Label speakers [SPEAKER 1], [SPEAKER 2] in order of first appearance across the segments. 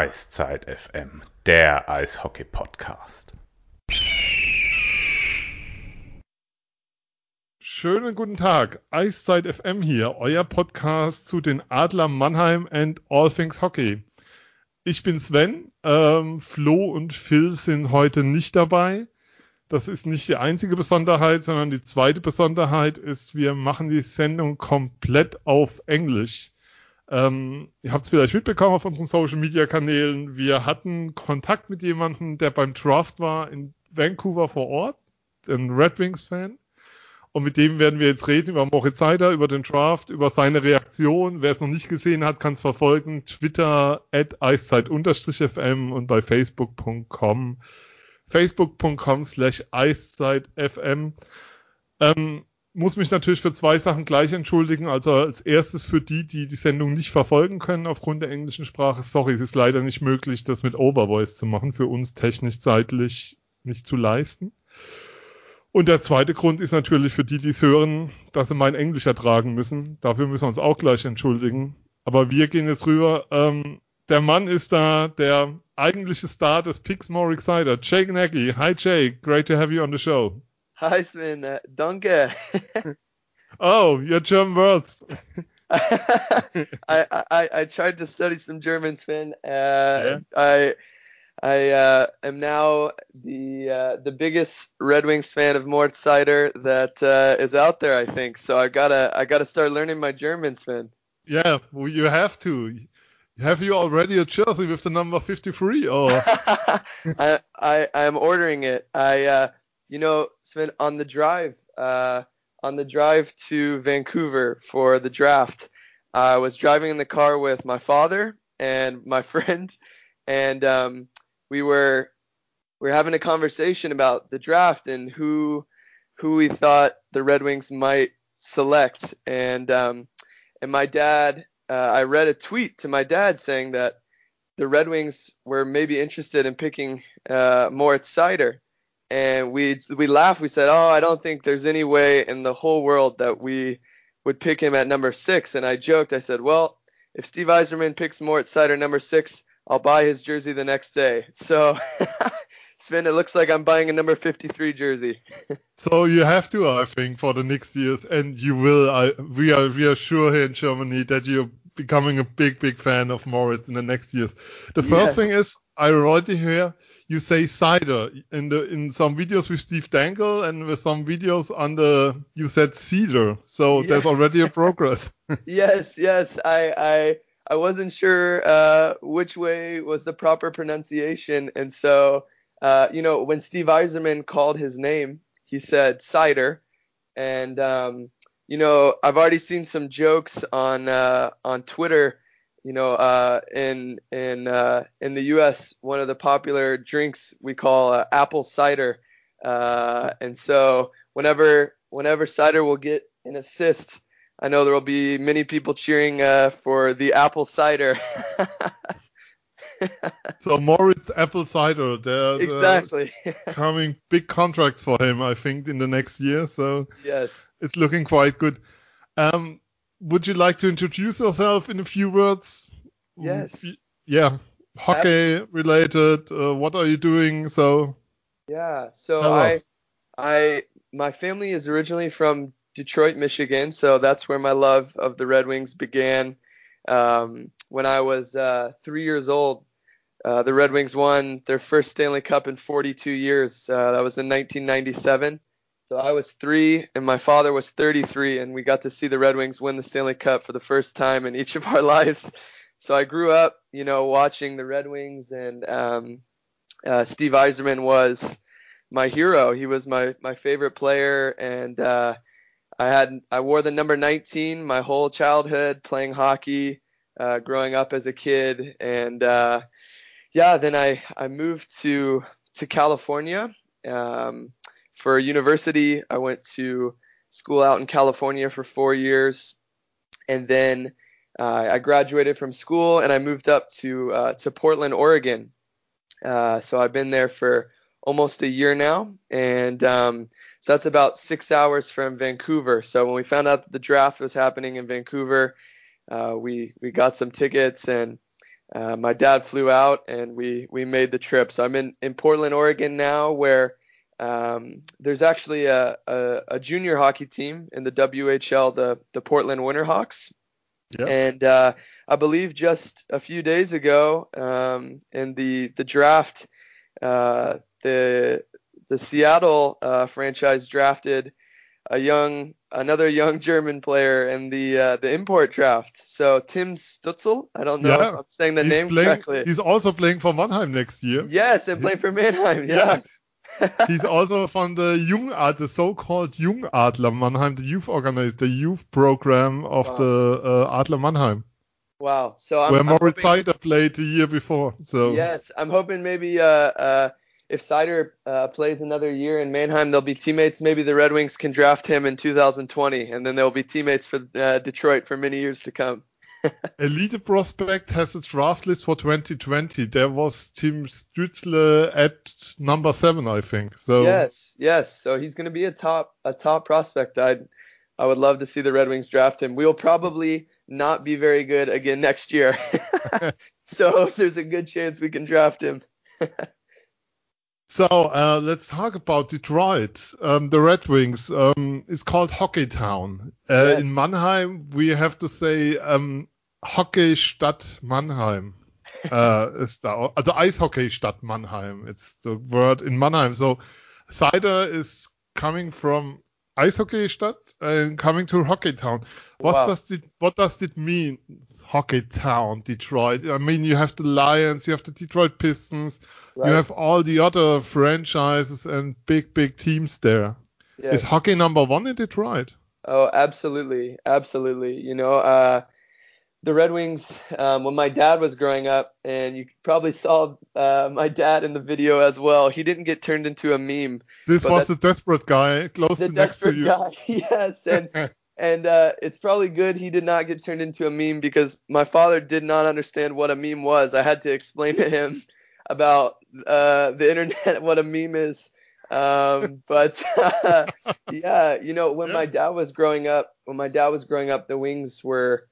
[SPEAKER 1] Eiszeit FM, der Eishockey-Podcast.
[SPEAKER 2] Schönen guten Tag, Eiszeit FM hier, euer Podcast zu den Adler Mannheim and All Things Hockey. Ich bin Sven, ähm, Flo und Phil sind heute nicht dabei. Das ist nicht die einzige Besonderheit, sondern die zweite Besonderheit ist, wir machen die Sendung komplett auf Englisch. Ähm, ihr habt es vielleicht mitbekommen auf unseren Social Media Kanälen. Wir hatten Kontakt mit jemandem, der beim Draft war in Vancouver vor Ort, ein Red Wings Fan. Und mit dem werden wir jetzt reden über Moritz Seider, über den Draft, über seine Reaktion. Wer es noch nicht gesehen hat, kann es verfolgen. Twitter at eiszeit-fm und bei facebook.com facebook.com slash eiszeit-fm. Ähm, muss mich natürlich für zwei Sachen gleich entschuldigen. Also als erstes für die, die die Sendung nicht verfolgen können aufgrund der englischen Sprache. Sorry, es ist leider nicht möglich, das mit Overvoice zu machen. Für uns technisch zeitlich nicht zu leisten. Und der zweite Grund ist natürlich für die, die es hören, dass sie mein Englisch ertragen müssen. Dafür müssen wir uns auch gleich entschuldigen. Aber wir gehen jetzt rüber. Ähm, der Mann ist da, der eigentliche Star des Pixmore Exciter, Jake Nagy. Hi Jake, great to have you on the show.
[SPEAKER 3] Hi Sven, uh, danke.
[SPEAKER 2] oh, your German words.
[SPEAKER 3] I, I I tried to study some German, Sven. Uh, yeah. I I uh, am now the uh, the biggest Red Wings fan of Mort Sider that uh, is out there, I think. So I gotta I gotta start learning my German, Sven.
[SPEAKER 2] Yeah, well, you have to. Have you already a jersey with the number 53 or?
[SPEAKER 3] I, I I am ordering it. I uh, you know On the drive uh, on the drive to Vancouver for the draft. I was driving in the car with my father and my friend, and um, we were we were having a conversation about the draft and who who we thought the Red Wings might select. And um, and my dad, uh, I read a tweet to my dad saying that the Red Wings were maybe interested in picking uh, Moritz Seider. And we we laughed. We said, "Oh, I don't think there's any way in the whole world that we would pick him at number six. And I joked. I said, "Well, if Steve Yzerman picks Moritz Seider number six, I'll buy his jersey the next day. So, Sven, it looks like I'm buying a number 53 jersey.
[SPEAKER 2] so you have to, I think, for the next years, and you will. I, we are we are sure here in Germany that you're becoming a big big fan of Moritz in the next years. The first yes. thing is I already hear you say cider in the in some videos with Steve Dangle and with some videos on the you said cedar. So yeah. there's already a progress.
[SPEAKER 3] yes, yes, I I I wasn't sure uh, which way was the proper pronunciation, and so uh, you know when Steve Yzerman called his name, he said cider, and um, you know I've already seen some jokes on uh, on Twitter. You know, uh, in in uh, in the U.S., one of the popular drinks we call uh, apple cider, uh, and so whenever whenever cider will get an assist I know there will be many people cheering uh, for the apple cider.
[SPEAKER 2] so Moritz apple cider, they're,
[SPEAKER 3] exactly
[SPEAKER 2] coming big contracts for him, I think, in the next year. So
[SPEAKER 3] yes,
[SPEAKER 2] it's looking quite good. Um, would you like to introduce yourself in a few words?
[SPEAKER 3] Yes.
[SPEAKER 2] Yeah, hockey related. Uh, what are you doing? So.
[SPEAKER 3] Yeah. So I, I, my family is originally from Detroit, Michigan. So that's where my love of the Red Wings began. Um, when I was uh, three years old, uh, the Red Wings won their first Stanley Cup in 42 years. Uh, that was in 1997. So I was three, and my father was 33, and we got to see the Red Wings win the Stanley Cup for the first time in each of our lives. So I grew up, you know, watching the Red Wings, and um, uh, Steve Yzerman was my hero. He was my my favorite player, and uh, I had I wore the number 19 my whole childhood playing hockey, uh, growing up as a kid, and uh, yeah, then I I moved to to California um, for university. I went to school out in California for four years, and then uh, I graduated from school and I moved up to uh, to Portland, Oregon. Uh, so I've been there for almost a year now, and um, so that's about six hours from Vancouver. So when we found out that the draft was happening in Vancouver, uh, we we got some tickets and uh, my dad flew out and we we made the trip. So I'm in in Portland, Oregon now, where um, there's actually a, a, a, junior hockey team in the WHL, the the Portland Winterhawks. Yep. And uh, I believe just a few days ago, um, in the the draft, uh, the the Seattle uh, franchise drafted a young another young German player in the uh, the import draft. So Tim Stützle, I don't know yeah. if I'm saying the
[SPEAKER 2] he's
[SPEAKER 3] name
[SPEAKER 2] playing,
[SPEAKER 3] correctly.
[SPEAKER 2] He's also playing for Mannheim next year.
[SPEAKER 3] Yes, and playing for Mannheim. Yeah.
[SPEAKER 2] He's also from the Jungad, the so-called Jungadler Mannheim, the youth organized, the youth program of wow. the uh, Adler Mannheim.
[SPEAKER 3] Wow. So I'm,
[SPEAKER 2] where
[SPEAKER 3] I'm
[SPEAKER 2] Moritz
[SPEAKER 3] hoping,
[SPEAKER 2] Seider played the year before. So
[SPEAKER 3] yes, I'm hoping maybe uh, uh, if Seider uh, plays another year in Mannheim, they'll be teammates. Maybe the Red Wings can draft him in 2020, and then they'll be teammates for uh, Detroit for many years to come.
[SPEAKER 2] Elite Prospect has a draft list for 2020. There was Tim Stützle at number seven, I think. So
[SPEAKER 3] yes, yes. So he's going to be a top a top prospect. I'd I would love to see the Red Wings draft him. We'll probably not be very good again next year. so there's a good chance we can draft him.
[SPEAKER 2] So uh, let's talk about Detroit. Um, the Red Wings um, is called Hockey Town. Uh, yes. In Mannheim, we have to say um, Hockeystadt Mannheim. uh, ist da, also Eishockeystadt Mannheim. It's the word in Mannheim. So Seider is coming from Eishockeystadt and coming to Hockey Town. What wow. does it What does it mean? Hockey Town, Detroit. I mean, you have the Lions, you have the Detroit Pistons Right. You have all the other franchises and big, big teams there. Yes. Is hockey number one in Detroit?
[SPEAKER 3] Oh, absolutely, absolutely. You know, uh, the Red Wings. Um, when my dad was growing up, and you probably saw uh, my dad in the video as well. He didn't get turned into a meme.
[SPEAKER 2] This was the desperate guy close
[SPEAKER 3] the
[SPEAKER 2] to next to you.
[SPEAKER 3] Guy, yes, and and uh, it's probably good he did not get turned into a meme because my father did not understand what a meme was. I had to explain to him about uh, the internet, what a meme is. Um, but uh, yeah, you know, when yeah. my dad was growing up, when my dad was growing up, the Wings were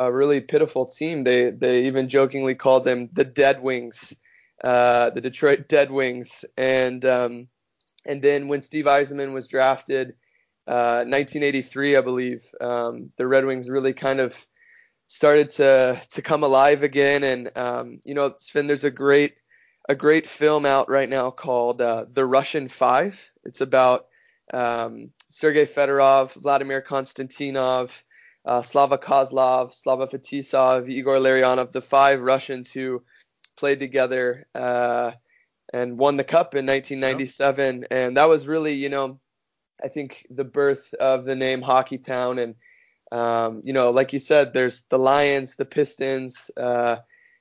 [SPEAKER 3] a really pitiful team. They they even jokingly called them the Dead Wings, uh, the Detroit Dead Wings. And um, and then when Steve Yzerman was drafted, uh, 1983, I believe, um, the Red Wings really kind of started to to come alive again. And um, you know, Sven, there's a great a great film out right now called uh, The Russian Five. It's about um, Sergei Fedorov, Vladimir Konstantinov, uh, Slava Kozlov, Slava Fetisov, Igor Larionov, the five Russians who played together uh, and won the cup in 1997. And that was really, you know, I think the birth of the name Hockey Town. And, um, you know, like you said, there's the Lions, the Pistons, uh,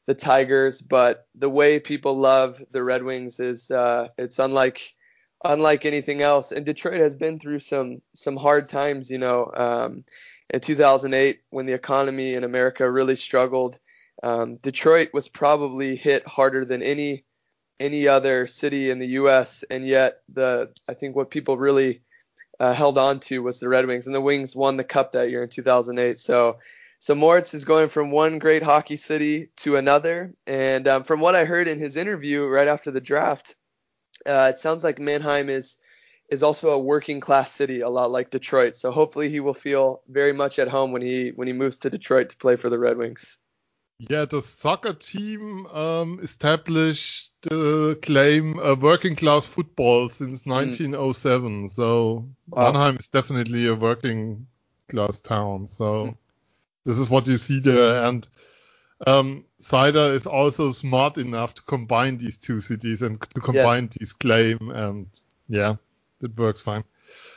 [SPEAKER 3] the Tigers, but the way people love the Red Wings is uh, it's unlike unlike anything else. And Detroit has been through some some hard times, you know. Um, in 2008, when the economy in America really struggled, um, Detroit was probably hit harder than any any other city in the U.S. And yet, the I think what people really uh, held on to was the Red Wings, and the Wings won the Cup that year in 2008. So so Moritz is going from one great hockey city to another, and um, from what I heard in his interview right after the draft, uh, it sounds like Mannheim is is also a working class city, a lot like Detroit. So hopefully he will feel very much at home when he when he moves to Detroit to play for the Red Wings.
[SPEAKER 2] Yeah, the soccer team um, established the claim a working class football since 1907. Mm. So wow. Mannheim is definitely a working class town. So. Mm this is what you see there. And um, Seider is also smart enough to combine these two cities and to combine yes. these claim. And yeah, it works fine.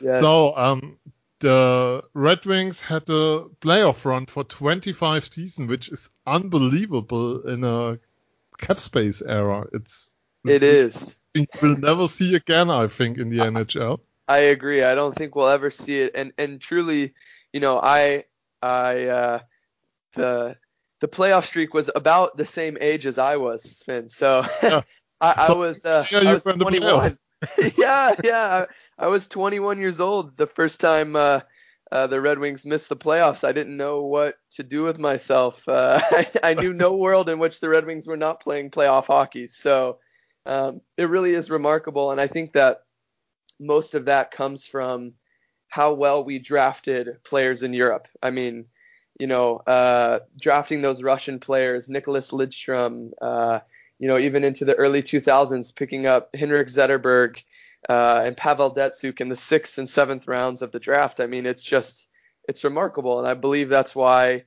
[SPEAKER 2] Yes. So um, the Red Wings had a playoff run for 25 seasons, which is unbelievable in a cap space era. It's
[SPEAKER 3] it is.
[SPEAKER 2] We'll never see again, I think, in the NHL.
[SPEAKER 3] I agree. I don't think we'll ever see it. And and truly, you know, I I uh, the the playoff streak was about the same age as I was, Finn. So yeah. I, I, was uh, yeah, I was 21. yeah, yeah. I, I, was 21 years old the first time uh, uh, the Red Wings missed the playoffs, I didn't know what to do with myself. Uh, I, I, knew no world in which the Red Wings were not playing playoff hockey. So um, it really is remarkable, and I think that most of that comes from how well we drafted players in Europe. I mean, you know, uh, drafting those Russian players, Nicholas Lidstrom, uh, you know, even into the early 2000s, picking up Henrik Zetterberg uh, and Pavel Datsyuk in the sixth and seventh rounds of the draft. I mean, it's just it's remarkable, and I believe that's why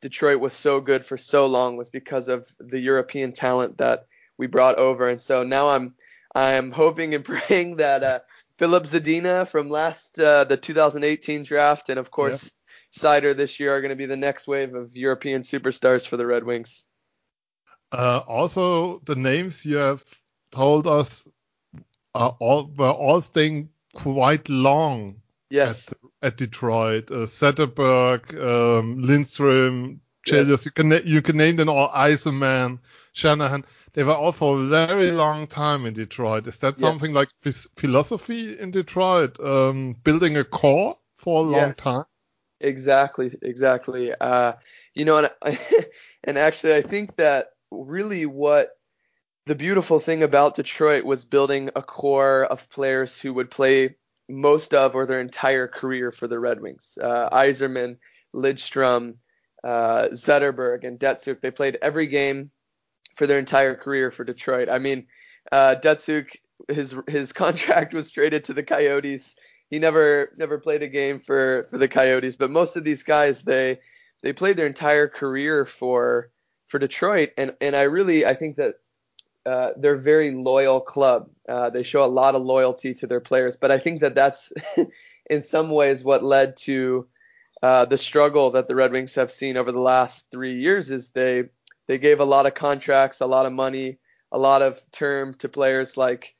[SPEAKER 3] Detroit was so good for so long was because of the European talent that we brought over. And so now I'm I'm hoping and praying that uh, Filip Zadina from last uh, the 2018 draft, and of course. Yep. Seider this year are going to be the next wave of European superstars for the Red Wings.
[SPEAKER 2] Uh, also, the names you have told us are all were all staying quite long.
[SPEAKER 3] Yes.
[SPEAKER 2] At, at Detroit, uh, Zetterberg, um, Lidstrom, Chelios, you can you can name them all. Yzerman, Shanahan. They were all for a very long time in Detroit. Is that yes. something like this philosophy in Detroit? Um, building a core for a long yes. time.
[SPEAKER 3] Exactly, exactly. Uh, you know, and, and actually, I think that really what the beautiful thing about Detroit was building a core of players who would play most of or their entire career for the Red Wings. Uh, Yzerman, Lidstrom, uh, Zetterberg, and Datsyuk, they played every game for their entire career for Detroit. I mean, uh, Datsyuk, his his contract was traded to the Coyotes. He never never played a game for for the Coyotes, but most of these guys they they played their entire career for for Detroit, and and I really I think that uh, they're a very loyal club. Uh, they show a lot of loyalty to their players, but I think that that's in some ways what led to uh, the struggle that the Red Wings have seen over the last three years. Is they they gave a lot of contracts, a lot of money, a lot of term to players like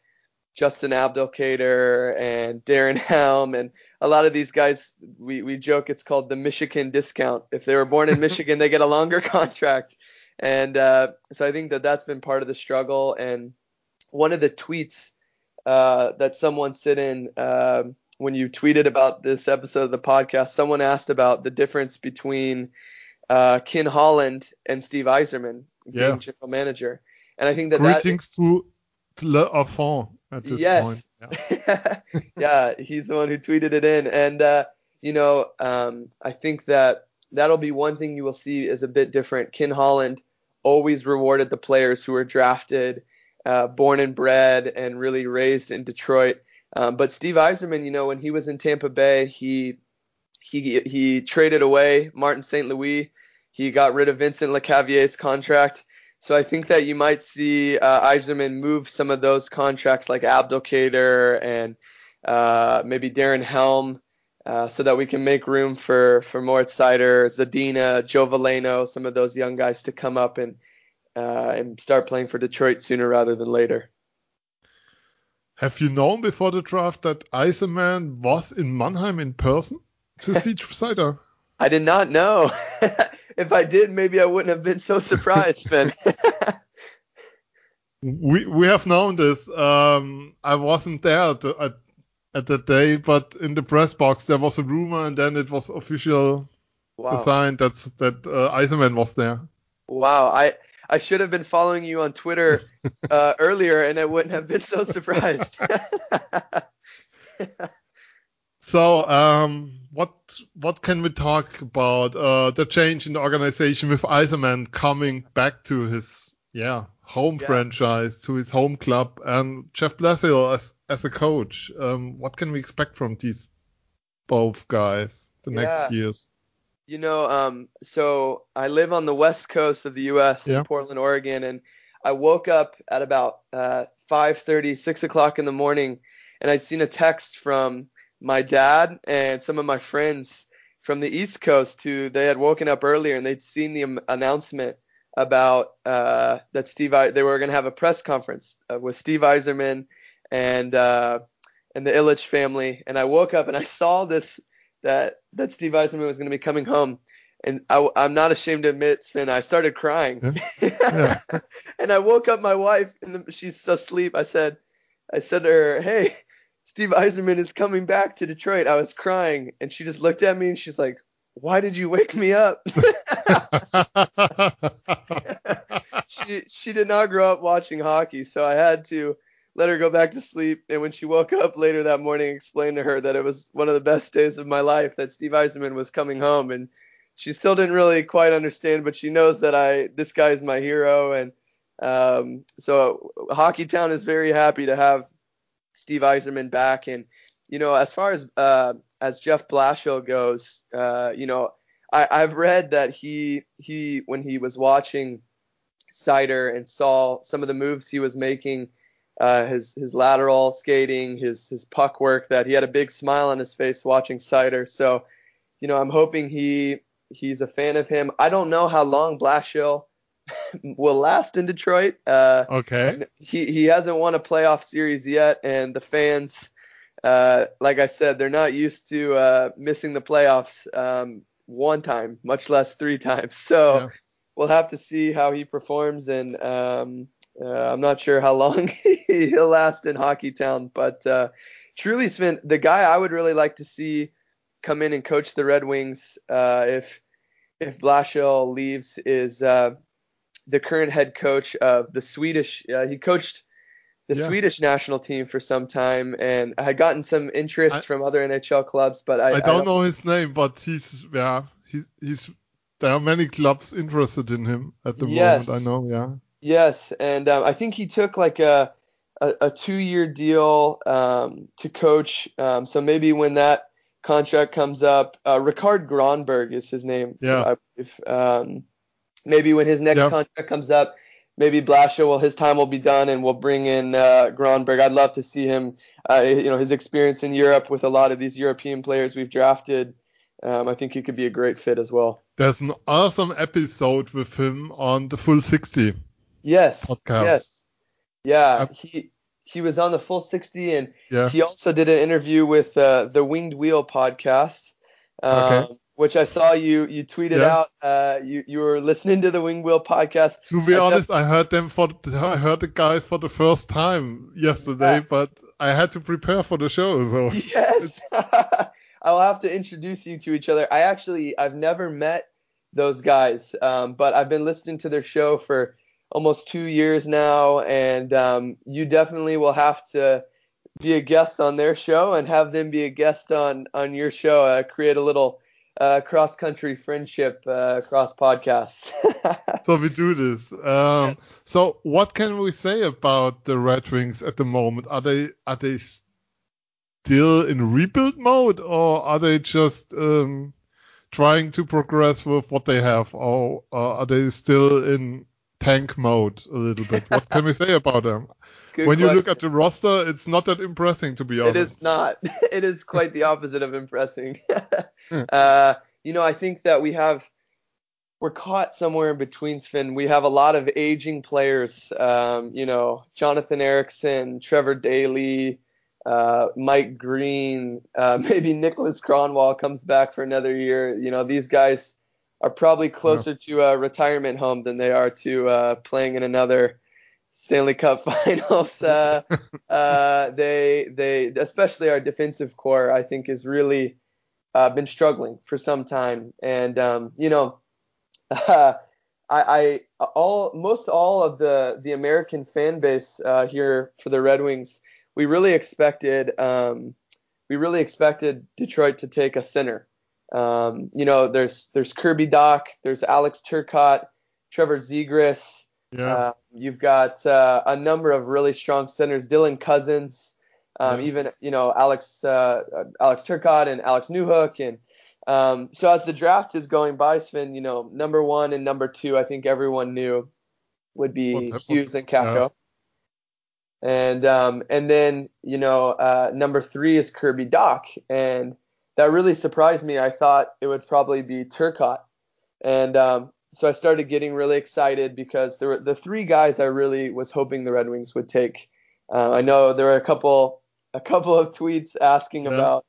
[SPEAKER 3] Justin Abdelkader and Darren Helm and a lot of these guys. We we joke it's called the Michigan discount. If they were born in Michigan, they get a longer contract. And uh, so I think that that's been part of the struggle. And one of the tweets uh, that someone sent in uh, when you tweeted about this episode of the podcast, someone asked about the difference between uh, Ken Holland and Steve being yeah. general manager. And I think that
[SPEAKER 2] greetings that, to, to Le at this
[SPEAKER 3] yes.
[SPEAKER 2] point.
[SPEAKER 3] Yeah. yeah, he's the one who tweeted it in. And uh, you know, um, I think that that'll be one thing you will see is a bit different. Ken Holland always rewarded the players who were drafted, uh, born and bred, and really raised in Detroit. Um, but Steve Yzerman, you know, when he was in Tampa Bay, he he he traded away Martin St. Louis. He got rid of Vincent Lecavalier's contract. So I think that you might see uh, Yzerman move some of those contracts like Abdelkader and uh, maybe Darren Helm uh, so that we can make room for for Moritz Seider, Zadina, Joe Veleno, some of those young guys to come up and uh, and start playing for Detroit sooner rather than later.
[SPEAKER 2] Have you known before the draft that Yzerman was in Mannheim in person to see Seider?
[SPEAKER 3] I did not know. if I did, maybe I wouldn't have been so surprised, Sven.
[SPEAKER 2] we we have known this. Um, I wasn't there at, at at that day, but in the press box there was a rumor, and then it was official wow. signed that that uh, was there.
[SPEAKER 3] Wow, I I should have been following you on Twitter uh, earlier, and I wouldn't have been so surprised.
[SPEAKER 2] so, um, what what can we talk about? Uh, the change in the organization with Yzerman coming back to his yeah home yeah. franchise, to his home club, and Jeff Blashill as as a coach, um, what can we expect from these both guys the yeah. next years?
[SPEAKER 3] You know, um, so I live on the west coast of the U.S. Yeah. in Portland, Oregon, and I woke up at about uh, 5:30, 6 o'clock in the morning, and I'd seen a text from my dad and some of my friends from the East Coast who they had woken up earlier and they'd seen the announcement about uh, that Steve they were going to have a press conference uh, with Steve Yzerman and uh, and the Ilitch family. And I woke up and I saw this that that Steve Yzerman was going to be coming home. And I, am not ashamed to admit, Sven, I started crying. Yeah. and I woke up my wife, and she's asleep. I said, I said to her, "Hey, Steve Yzerman is coming back to Detroit. I was crying, and she just looked at me and she's like, "Why did you wake me up?" she she did not grow up watching hockey, so I had to let her go back to sleep. And when she woke up later that morning, explained to her that it was one of the best days of my life that Steve Yzerman was coming home, and she still didn't really quite understand, but she knows that I this guy is my hero, and um, so Hockey Town is very happy to have Steve Yzerman back, and you know as far as uh, as Jeff Blashill goes, uh, you know I, I've read that he he when he was watching Seider and saw some of the moves he was making uh, his his lateral skating, his his puck work, that he had a big smile on his face watching Seider. So, you know, I'm hoping he he's a fan of him. I don't know how long Blashill will last in Detroit. Uh,
[SPEAKER 2] okay.
[SPEAKER 3] He he hasn't won a playoff series yet, and the fans, uh, like I said, they're not used to uh, missing the playoffs um, one time, much less three times. So. Yeah. We'll have to see how he performs, and um, uh, I'm not sure how long he'll last in Hockey Town, but uh, truly, Sven, the guy I would really like to see come in and coach the Red Wings uh, if if Blashill leaves is uh, the current head coach of the Swedish. Uh, he coached the yeah. Swedish national team for some time, and I had gotten some interest I, from other NHL clubs, but I,
[SPEAKER 2] I, don't, I don't know his name, but he's yeah he's he's there are many clubs interested in him at the yes. moment. I know, yeah.
[SPEAKER 3] Yes, and um, I think he took like a a, a two year deal um, to coach. Um, so maybe when that contract comes up, uh, Rikard Grönborg is his name.
[SPEAKER 2] Yeah.
[SPEAKER 3] If um, maybe when his next yeah. contract comes up, maybe Blasio will his time will be done and we'll bring in uh, Grönborg. I'd love to see him. Uh, you know his experience in Europe with a lot of these European players we've drafted. Um, I think he could be a great fit as well.
[SPEAKER 2] There's an awesome episode with him on the Full 60.
[SPEAKER 3] Yes. Podcast. Yes. Yeah. he he was on the full 60 and yeah. he also did an interview with uh, the Winged Wheel podcast. Um, okay. Which I saw you you tweeted yeah. out. Uh, you you were listening to the Winged Wheel podcast.
[SPEAKER 2] To be I honest, def- I heard them for I heard the guys for the first time yesterday, yeah. but I had to prepare for the show. So
[SPEAKER 3] yes, I'll have to introduce you to each other. I actually I've never met those guys, um, but I've been listening to their show for almost two years now, and um, you definitely will have to be a guest on their show and have them be a guest on on your show. Uh, create a little uh, cross country friendship uh, cross podcast.
[SPEAKER 2] so we do this. Um, so what can we say about the Red Wings at the moment? Are they are they still in rebuild mode or are they just um, trying to progress with what they have, or are they still in tank mode a little bit. What can we say about them? Good when question. you look at the roster, it's not that impressing, to be honest.
[SPEAKER 3] It is not. it is quite the opposite of impressing. Hmm. uh, you know, I think that we have we're caught somewhere in between, Sven. We have a lot of aging players. Um, you know, Jonathan Ericsson, Trevor Daley, uh, Mike Green, uh, maybe Nicholas Kronwall comes back for another year. You know, these guys are probably closer yeah. to a retirement home than they are to uh, playing in another Stanley Cup Finals. Uh, uh, they they especially our defensive core I think has really uh, been struggling for some time, and um, you know. I, I all most all of the the American fan base uh, here for the Red Wings, we really expected um, we really expected Detroit to take a center um, you know, there's there's Kirby Dach, there's Alex Turcotte, Trevor Zegras.
[SPEAKER 2] Yeah. Uh,
[SPEAKER 3] you've got uh, a number of really strong centers, Dylan Cozens, um, yeah. even you know Alex uh, Alex Turcotte and Alex Newhook, and um, so as the draft is going by, Sven, you know, number one and number two, I think everyone knew would be Hughes and Kakko. Yeah. And um, and then you know uh, number three is Kirby Dach, and that really surprised me. I thought it would probably be Turcotte, and um, so I started getting really excited because there were the three guys I really was hoping the Red Wings would take. Uh, I know there were a couple a couple of tweets asking yeah. about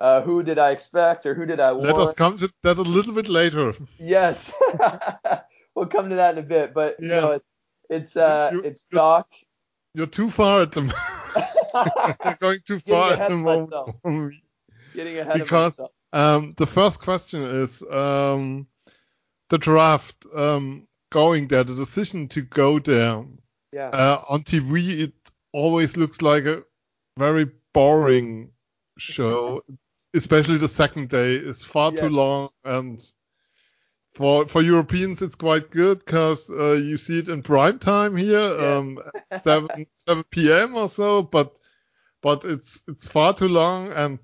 [SPEAKER 3] uh, who did I expect or who did I
[SPEAKER 2] want. Let us come to that a little bit later.
[SPEAKER 3] Yes, we'll come to that in a bit, but yeah. you know, it, it's uh, you, it's Doc.
[SPEAKER 2] You're too far at the going too far
[SPEAKER 3] at the moment. Getting ahead
[SPEAKER 2] because,
[SPEAKER 3] of myself.
[SPEAKER 2] Um, the first question is um, the draft um, going there, the decision to go there.
[SPEAKER 3] Yeah.
[SPEAKER 2] Uh, on TV, it always looks like a very boring show, especially the second day is far
[SPEAKER 3] Yeah.
[SPEAKER 2] too long and. For for Europeans, it's quite good because uh, you see it in prime time here,
[SPEAKER 3] Yes.
[SPEAKER 2] um, seven seven p.m. or so. But but it's it's far too long. And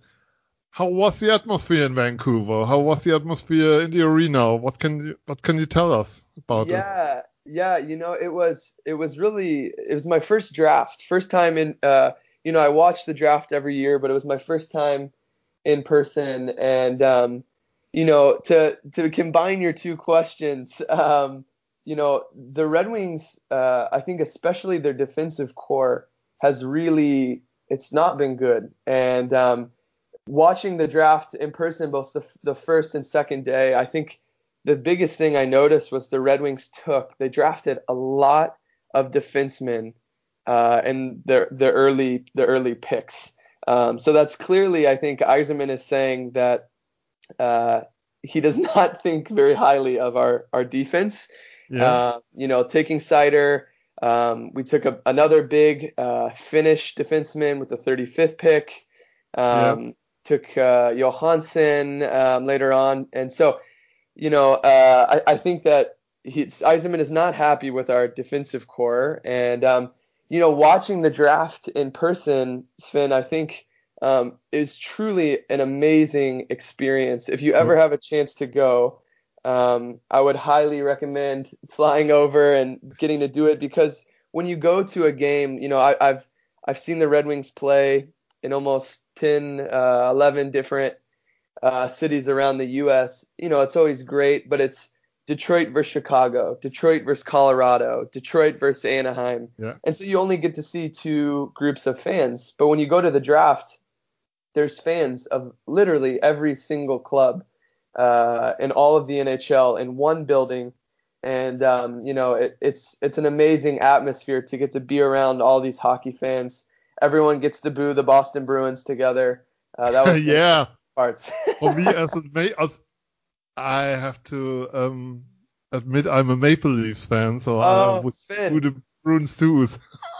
[SPEAKER 2] how was the atmosphere in Vancouver? How was the atmosphere in the arena? What can you what can you tell us about this?
[SPEAKER 3] yeah, yeah. You know, it was it was really it was my first draft, first time in. Uh, you know, I watch the draft every year, but it was my first time in person, and um, you know, to to combine your two questions, um, you know, the Red Wings, uh, I think especially their defensive core has really it's not been good, and um, watching the draft in person, both the the first and second day, I think the biggest thing I noticed was the Red Wings took they drafted a lot of defensemen uh, in the the early the early picks. Um, so that's clearly I think Yzerman is saying that uh, he does not think very highly of our our defense.
[SPEAKER 2] Yeah.
[SPEAKER 3] Uh, you know, taking Seider, um, we took a, another big uh, Finnish defenseman with the 35th pick. Um, Took uh, Johansson um, later on, and so you know, uh, I, I think that he's, Yzerman is not happy with our defensive core, and um, you know, watching the draft in person, Sven, I think um, is truly an amazing experience. If you ever have a chance to go, um, I would highly recommend flying over and getting to do it because when you go to a game, you know, I, I've I've seen the Red Wings play in almost 10, uh, 11 different uh, cities around the U.S. You know, it's always great, but it's Detroit versus Chicago, Detroit versus Colorado, Detroit versus Anaheim.
[SPEAKER 2] Yeah.
[SPEAKER 3] And so you only get to see two groups of fans. But when you go to the draft, there's fans of literally every single club uh, in all of the NHL in one building. And um, you know, it, it's it's an amazing atmosphere to get to be around all these hockey fans. Everyone gets to boo the Boston Bruins together. Uh, that was
[SPEAKER 2] yeah.
[SPEAKER 3] parts.
[SPEAKER 2] For me, as a Ma- as I have to um, admit, I'm a Maple Leafs fan, so I
[SPEAKER 3] Oh,
[SPEAKER 2] would
[SPEAKER 3] Sven.
[SPEAKER 2] do the Bruins too.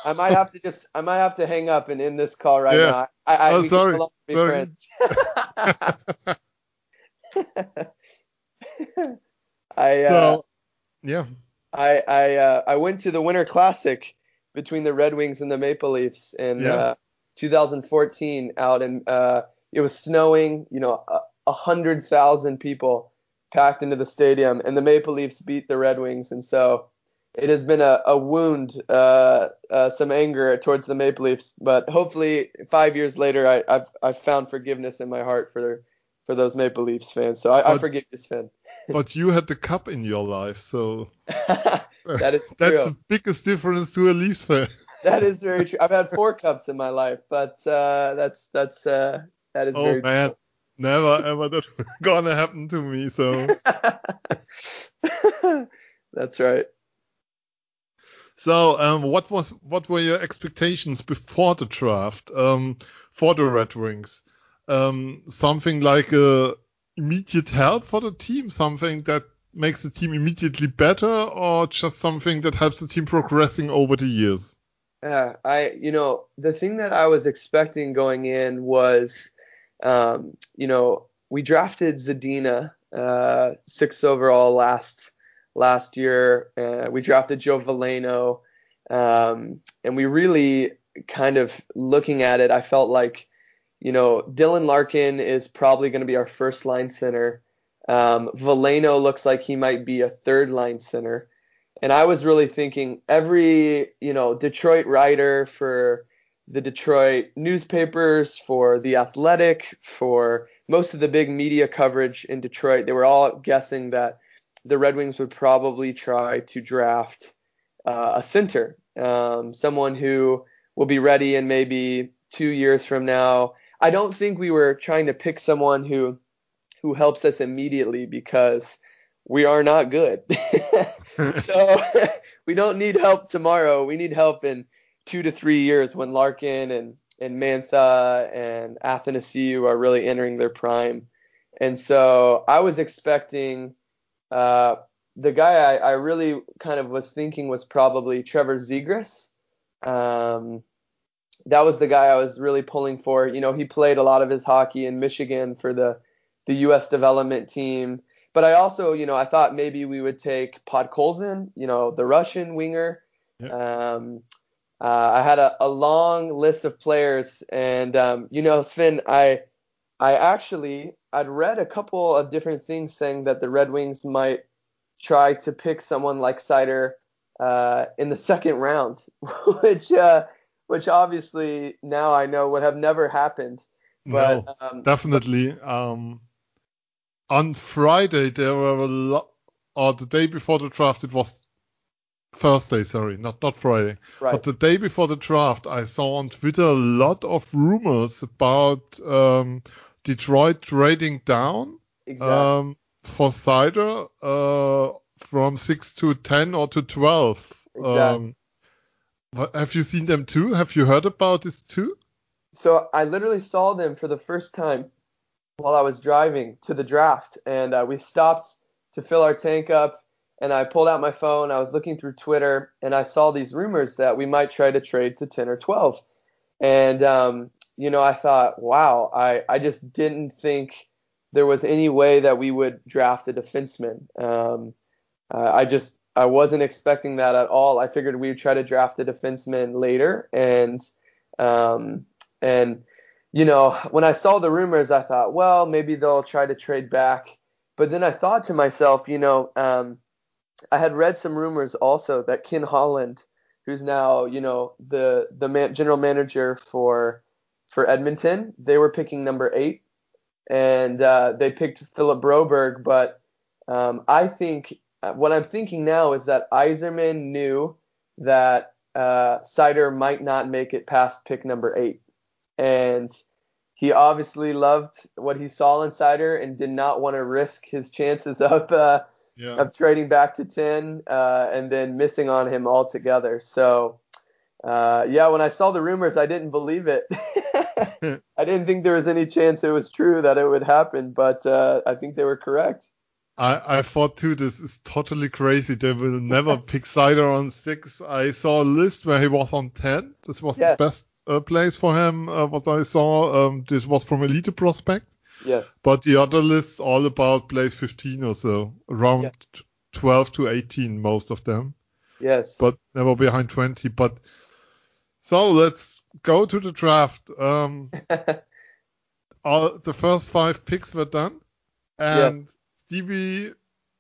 [SPEAKER 3] I might have to just I might have to hang up and end this call right
[SPEAKER 2] Yeah.
[SPEAKER 3] now. I, I
[SPEAKER 2] Oh, sorry.
[SPEAKER 3] can no longer be
[SPEAKER 2] Sorry.
[SPEAKER 3] friends. I uh,
[SPEAKER 2] so, yeah.
[SPEAKER 3] I I uh, I went to the Winter Classic between the Red Wings and the Maple Leafs in
[SPEAKER 2] Yeah.
[SPEAKER 3] uh, 2014 out in uh, it was snowing, you know, a, hundred thousand people packed into the stadium, and the Maple Leafs beat the Red Wings, and so it has been a, a wound, uh, uh, some anger towards the Maple Leafs, but hopefully five years later, I, I've I've found forgiveness in my heart for for those Maple Leafs fans, so I, I
[SPEAKER 2] But-
[SPEAKER 3] forgive you, Sven.
[SPEAKER 2] But you had the cup in your life, so
[SPEAKER 3] that is
[SPEAKER 2] that's the biggest difference to a Leafs fan.
[SPEAKER 3] That is very true. I've had four cups in my life, but uh, that's that's uh, that is
[SPEAKER 2] Oh man, never ever that gonna happen to me. So
[SPEAKER 3] that's right.
[SPEAKER 2] So, um, what was what were your expectations before the draft um, for the Red Wings? Um, something like a immediate help for the team, something that makes the team immediately better, or just something that helps the team progressing over the years?
[SPEAKER 3] Yeah, I you know the thing that I was expecting going in was, um, you know, we drafted Zadina uh, sixth overall last last year. Uh, we drafted Joe Veleno, um, and we really kind of looking at it, I felt like, you know, Dylan Larkin is probably going to be our first line center. Um, Veleno looks like he might be a third line center. And I was really thinking every, you know, Detroit writer for the Detroit newspapers, for The Athletic, for most of the big media coverage in Detroit, they were all guessing that the Red Wings would probably try to draft uh, a center, um, someone who will be ready in maybe two years from now. I don't think we were trying to pick someone who who helps us immediately because we are not good. so we don't need help tomorrow. We need help in two to three years when Larkin and and Mantha and Athanasiu are really entering their prime. And so I was expecting uh, the guy I, I, really kind of was thinking was probably Trevor Zegras. Um, that was the guy I was really pulling for. You know, he played a lot of his hockey in Michigan for the the U.S. development team. But I also, you know, I thought maybe we would take Podkolzin, you know, the Russian winger. Yep. Um, uh, I had a, a, long list of players, and um, you know, Sven, I I actually I'd read a couple of different things saying that the Red Wings might try to pick someone like Seider uh, in the second round, which uh, which obviously now I know would have never happened. But,
[SPEAKER 2] no, um, definitely. Um, on Friday there were a lot, or the day before the draft, it was Thursday, sorry, not not Friday. Right. But the day before the draft, I saw on Twitter a lot of rumors about um, Detroit trading down exactly. um, for Seider uh, from six to ten or to twelve. Exactly. Have you seen them too? Have you heard about this too?
[SPEAKER 3] So I literally saw them for the first time while I was driving to the draft, and uh, we stopped to fill our tank up and I pulled out my phone. I was looking through Twitter, and I saw these rumors that we might try to trade to 10 or 12. And um, you know, I thought, wow, I I just didn't think there was any way that we would draft a defenseman. Um, uh, I just I wasn't expecting that at all. I figured we would try to draft a defenseman later, and um, and you know, when I saw the rumors, I thought, well, maybe they'll try to trade back. But then I thought to myself, you know, um, I had read some rumors also that Ken Holland, who's now you know the the man, general manager for for Edmonton, they were picking number eight, and uh, they picked Philip Broberg. But um, I think what I'm thinking now is that Yzerman knew that uh, Seider might not make it past pick number eight, and he obviously loved what he saw in Seider and did not want to risk his chances of uh, yeah. of trading back to 10 uh, and then missing on him altogether. So, uh, yeah, when I saw the rumors, I didn't believe it. I didn't think there was any chance it was true that it would happen, but uh, I think they were correct.
[SPEAKER 2] I, I thought too, this is totally crazy. They will never pick Seider on six. I saw a list where he was on 10. This was yes. the best uh, place for him, uh, what I saw. Um, this was from Elite Prospect.
[SPEAKER 3] Yes.
[SPEAKER 2] But the other lists all about place 15 or so, around yes. 12 to 18, most of them.
[SPEAKER 3] Yes.
[SPEAKER 2] But never behind 20. But so let's go to the draft. Um, all the first five picks were done, and yes. Stevie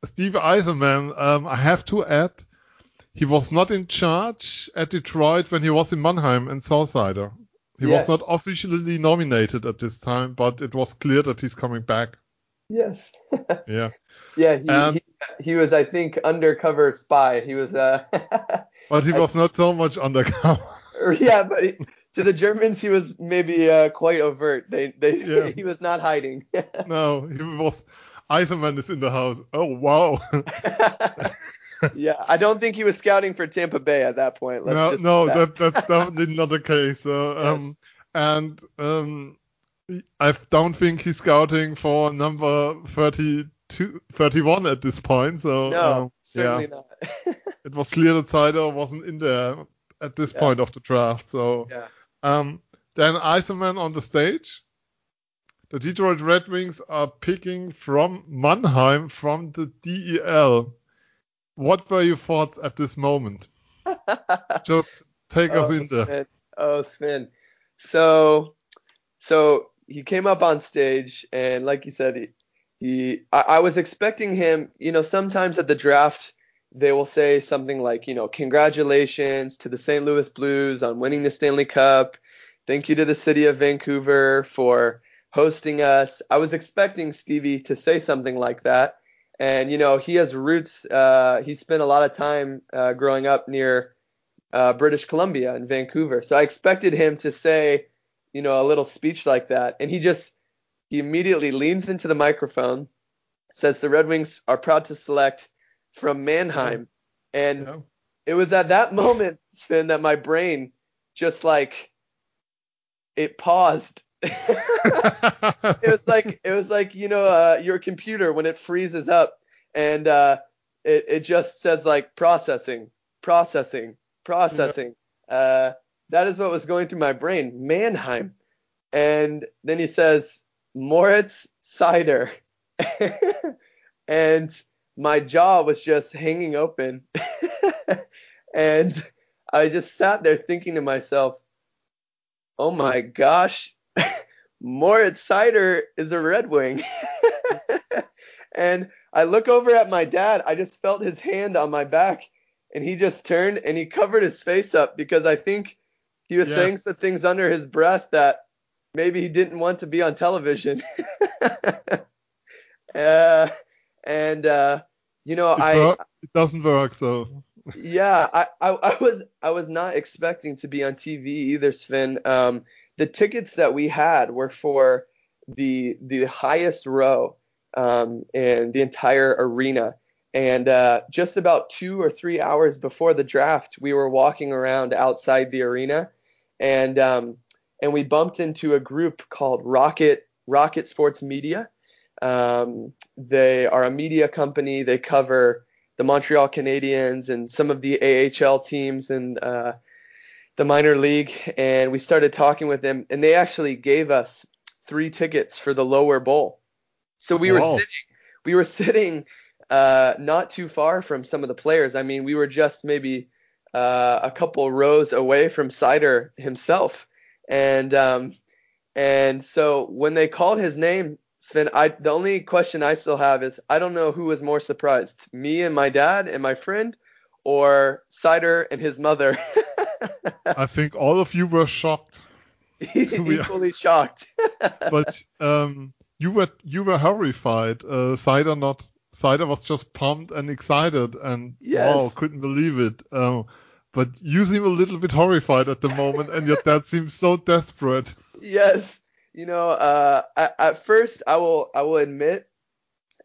[SPEAKER 2] Steve Yzerman, um, I have to add, he was not in charge at Detroit when he was in Mannheim and Southsider. He yes. was not officially nominated at this time, but it was clear that he's coming back.
[SPEAKER 3] Yes.
[SPEAKER 2] yeah.
[SPEAKER 3] Yeah, he, and, he, he was I think undercover spy. He was uh
[SPEAKER 2] But he was not so much undercover.
[SPEAKER 3] yeah, but he, to the Germans he was maybe uh, quite overt. They they yeah. he was not hiding.
[SPEAKER 2] no, he was Yzerman is in the house. Oh wow
[SPEAKER 3] yeah, I don't think he was scouting for Tampa Bay at that point.
[SPEAKER 2] Let's no, no, that. that. that's definitely not the case. Yes. um, and um, I don't think he's scouting for number 32, 31 at this point. So
[SPEAKER 3] no, um, certainly yeah. not.
[SPEAKER 2] it was clear that Seider wasn't in there at this yeah. point of the draft. So
[SPEAKER 3] yeah.
[SPEAKER 2] um, then Yzerman on the stage. The Detroit Red Wings are picking from Mannheim from the DEL. What were your thoughts at this moment? Just take oh, us in
[SPEAKER 3] Sven.
[SPEAKER 2] there.
[SPEAKER 3] Oh, Sven. So, so he came up on stage, and like you said, he, he I, I was expecting him. You know, sometimes at the draft, they will say something like, you know, congratulations to the St. Louis Blues on winning the Stanley Cup. Thank you to the city of Vancouver for hosting us. I was expecting Stevie to say something like that and you know he has roots. Uh, he spent a lot of time uh, growing up near uh, British Columbia in Vancouver, so I expected him to say, you know, a little speech like that, and he just he immediately leans into the microphone, says the Red Wings are proud to select from Mannheim, and it was at that moment, Sven, that my brain just like it paused. It was like it was like you know uh, your computer when it freezes up and uh, it it just says like processing, processing, processing. Yeah. Uh, that is what was going through my brain. Mannheim, and then he says Moritz Seider, and my jaw was just hanging open, and I just sat there thinking to myself, oh my gosh, Moritz Seider is a Red Wing. and I look over at my dad. I just felt his hand on my back, and he just turned and he covered his face up because I think he was yeah. saying some things under his breath that maybe he didn't want to be on television. uh, and uh, you know,
[SPEAKER 2] it
[SPEAKER 3] I
[SPEAKER 2] it doesn't work though.
[SPEAKER 3] yeah, I, I, I was I was not expecting to be on TV either, Sven. Um, the tickets that we had were for the the highest row um, in the entire arena. And uh, just about two or three hours before the draft, we were walking around outside the arena, and um, and we bumped into a group called Rocket Rocket Sports Media. Um, they are a media company. They cover the Montreal Canadiens and some of the AHL teams and uh, the minor league. And we started talking with them, and they actually gave us three tickets for the lower bowl. So we were sitting, we were sitting uh, not too far from some of the players. I mean, we were just maybe uh, a couple rows away from Seider himself, and um, and so when they called his name, Sven, I the only question I still have is I don't know who was more surprised, me and my dad and my friend, or Seider and his mother.
[SPEAKER 2] I think all of you were shocked.
[SPEAKER 3] Equally shocked.
[SPEAKER 2] but um, you were you were horrified. Uh, Seider not. Seider was just pumped and excited and yes. wow, couldn't believe it. Um, but you seem a little bit horrified at the moment, and your dad seems so desperate.
[SPEAKER 3] Yes, you know, uh, at, at, first I will I will admit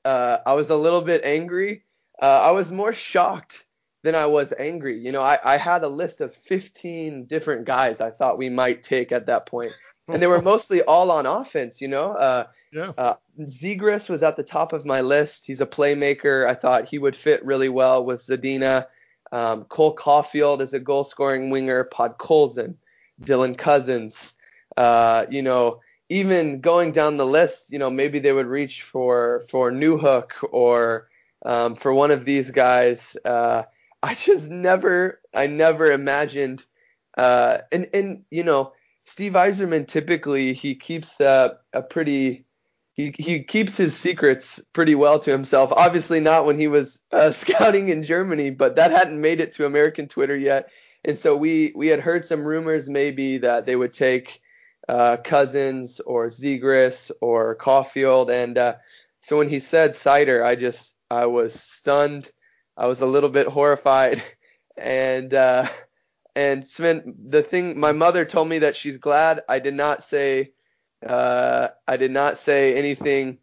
[SPEAKER 3] uh, I was a little bit angry. Uh, I was more shocked than I was angry. You know, I, I had a list of 15 different guys I thought we might take at that point. and they were mostly all on offense. You know, uh,
[SPEAKER 2] yeah. Uh,
[SPEAKER 3] Zegras was at the top of my list. He's a playmaker. I thought he would fit really well with Zadina. Um, Cole Caufield is a goal scoring winger. Podkolzin, Dylan Cozens. Uh, you know, even going down the list, you know, maybe they would reach for for Newhook or um, for one of these guys. Uh, I just never, I never imagined. Uh, and and you know, Steve Yzerman typically he keeps a pretty he he keeps his secrets pretty well to himself. Obviously not when he was uh, scouting in Germany, but that hadn't made it to American Twitter yet. And so we we had heard some rumors maybe that they would take uh, Cozens or Zegras or Caufield. And uh, so when he said Seider, I just I was stunned. I was a little bit horrified. And uh, and Sven, the thing my mother told me that she's glad I did not say uh, I did not say anything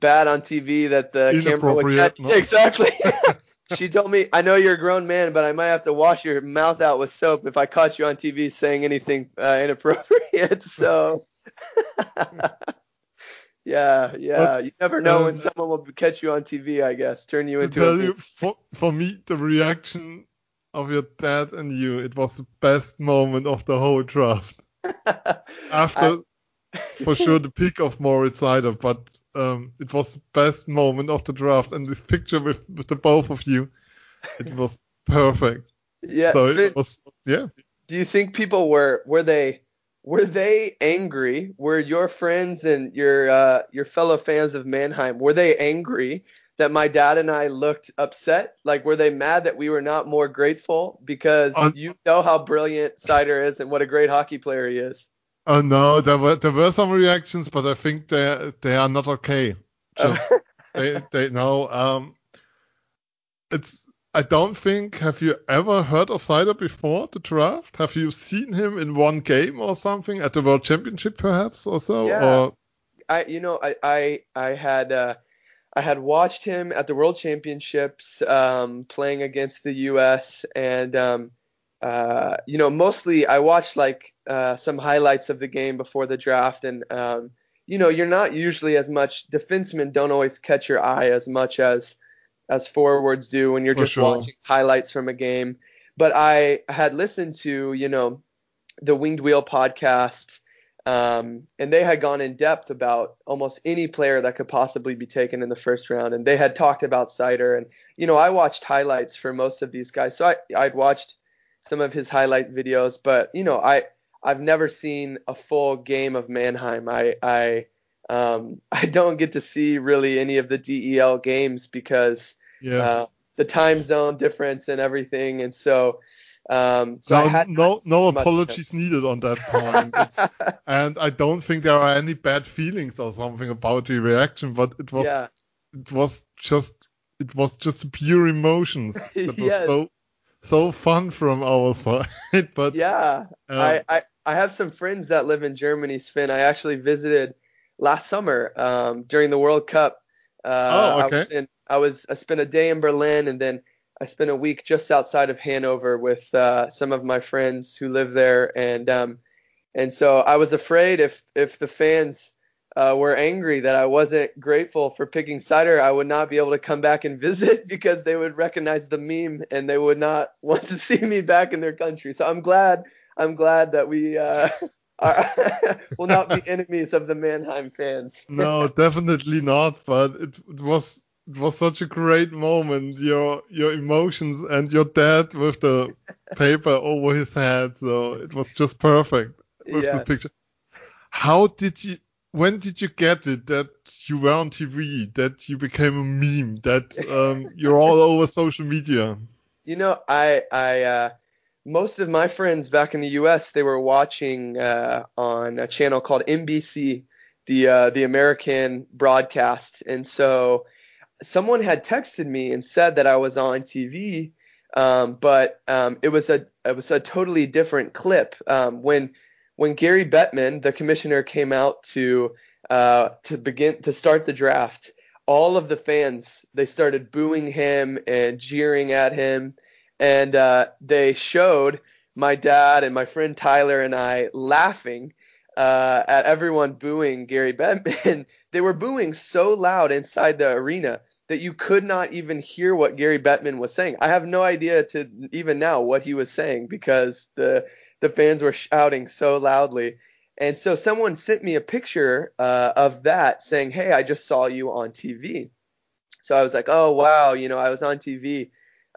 [SPEAKER 3] bad on TV that the camera would catch. No. Exactly. she told me, I know you're a grown man, but I might have to wash your mouth out with soap if I caught you on TV saying anything uh, inappropriate. So, yeah, yeah. But, you never know um, when someone will catch you on TV, I guess, turn you into
[SPEAKER 2] tell a. You, for, for me, the reaction of your dad and you, it was the best moment of the whole draft. After, I, for sure, the peak of Moritz Seider, but um, it was the best moment of the draft, and this picture with, with the both of you, it was perfect.
[SPEAKER 3] Yeah.
[SPEAKER 2] So it was, yeah.
[SPEAKER 3] Do you think people were were they were they angry? Were your friends and your uh, your fellow fans of Mannheim were they angry that my dad and I looked upset? Like were they mad that we were not more grateful because um, you know how brilliant Seider is and what a great hockey player he is?
[SPEAKER 2] Oh no, there were there were some reactions, but I think they they are not okay. Just, they they no um, it's I don't think. Have you ever heard of Seider before the draft? Have you seen him in one game or something at the World Championship, perhaps or so?
[SPEAKER 3] Yeah.
[SPEAKER 2] Or...
[SPEAKER 3] I you know I I I had uh, I had watched him at the World Championships um, playing against the U.S. and um, uh, you know, mostly I watched like uh, some highlights of the game before the draft, and um, you know, you're not usually as much. Defensemen don't always catch your eye as much as as forwards do when you're
[SPEAKER 2] For
[SPEAKER 3] just
[SPEAKER 2] sure.
[SPEAKER 3] watching highlights from a game. But I had listened to, you know, the Winged Wheel podcast, um, and they had gone in depth about almost any player that could possibly be taken in the first round, and they had talked about Seider, and you know, I watched highlights for most of these guys, so I I'd watched some of his highlight videos, but you know, I I've never seen a full game of Mannheim. I I um, I don't get to see really any of the DEL games because
[SPEAKER 2] Yeah.
[SPEAKER 3] uh, the time zone difference and everything, and so um, so I
[SPEAKER 2] no,
[SPEAKER 3] had
[SPEAKER 2] no, no
[SPEAKER 3] seen much of
[SPEAKER 2] apologies needed on that point. And I don't think there are any bad feelings or something about the reaction, but it was
[SPEAKER 3] yeah,
[SPEAKER 2] it was just it was just pure emotions. That was so so fun from our side. but
[SPEAKER 3] yeah.
[SPEAKER 2] uh,
[SPEAKER 3] I, I I have some friends that live in Germany, Sven. I actually visited last summer um, during the World Cup. Uh,
[SPEAKER 2] Oh, okay.
[SPEAKER 3] I was in I was I spent a day in Berlin and then I spent a week just outside of Hanover with uh, some of my friends who live there and um, and so I was afraid if if the fans uh, were angry that I wasn't grateful for picking Seider, I would not be able to come back and visit because they would recognize the meme and they would not want to see me back in their country. So I'm glad I'm glad that we uh, are, will not be enemies of the Mannheim fans.
[SPEAKER 2] no, definitely not. But it, it was it was such a great moment. Your your emotions and your dad with the paper over his head. So it was just perfect with
[SPEAKER 3] Yeah.
[SPEAKER 2] this picture. How did you? When did you get it that you were on TV, that you became a meme, that um, you're all over social media?
[SPEAKER 3] You know, I I uh, most of my friends back in the U.S. they were watching uh, on a channel called NBC, the uh, the American broadcast, and so someone had texted me and said that I was on TV, um, but um, it was a it was a totally different clip. Um, when when Gary Bettman, the commissioner, came out to uh, to begin to start the draft, all of the fans they started booing him and jeering at him, and uh, they showed my dad and my friend Tyler and I laughing uh, at everyone booing Gary Bettman. they were booing so loud inside the arena that you could not even hear what Gary Bettman was saying. I have no idea to even now what he was saying because the the fans were shouting so loudly. And so someone sent me a picture uh, of that saying, "Hey, I just saw you on TV." So I was like, "Oh wow, you know, I was on TV,"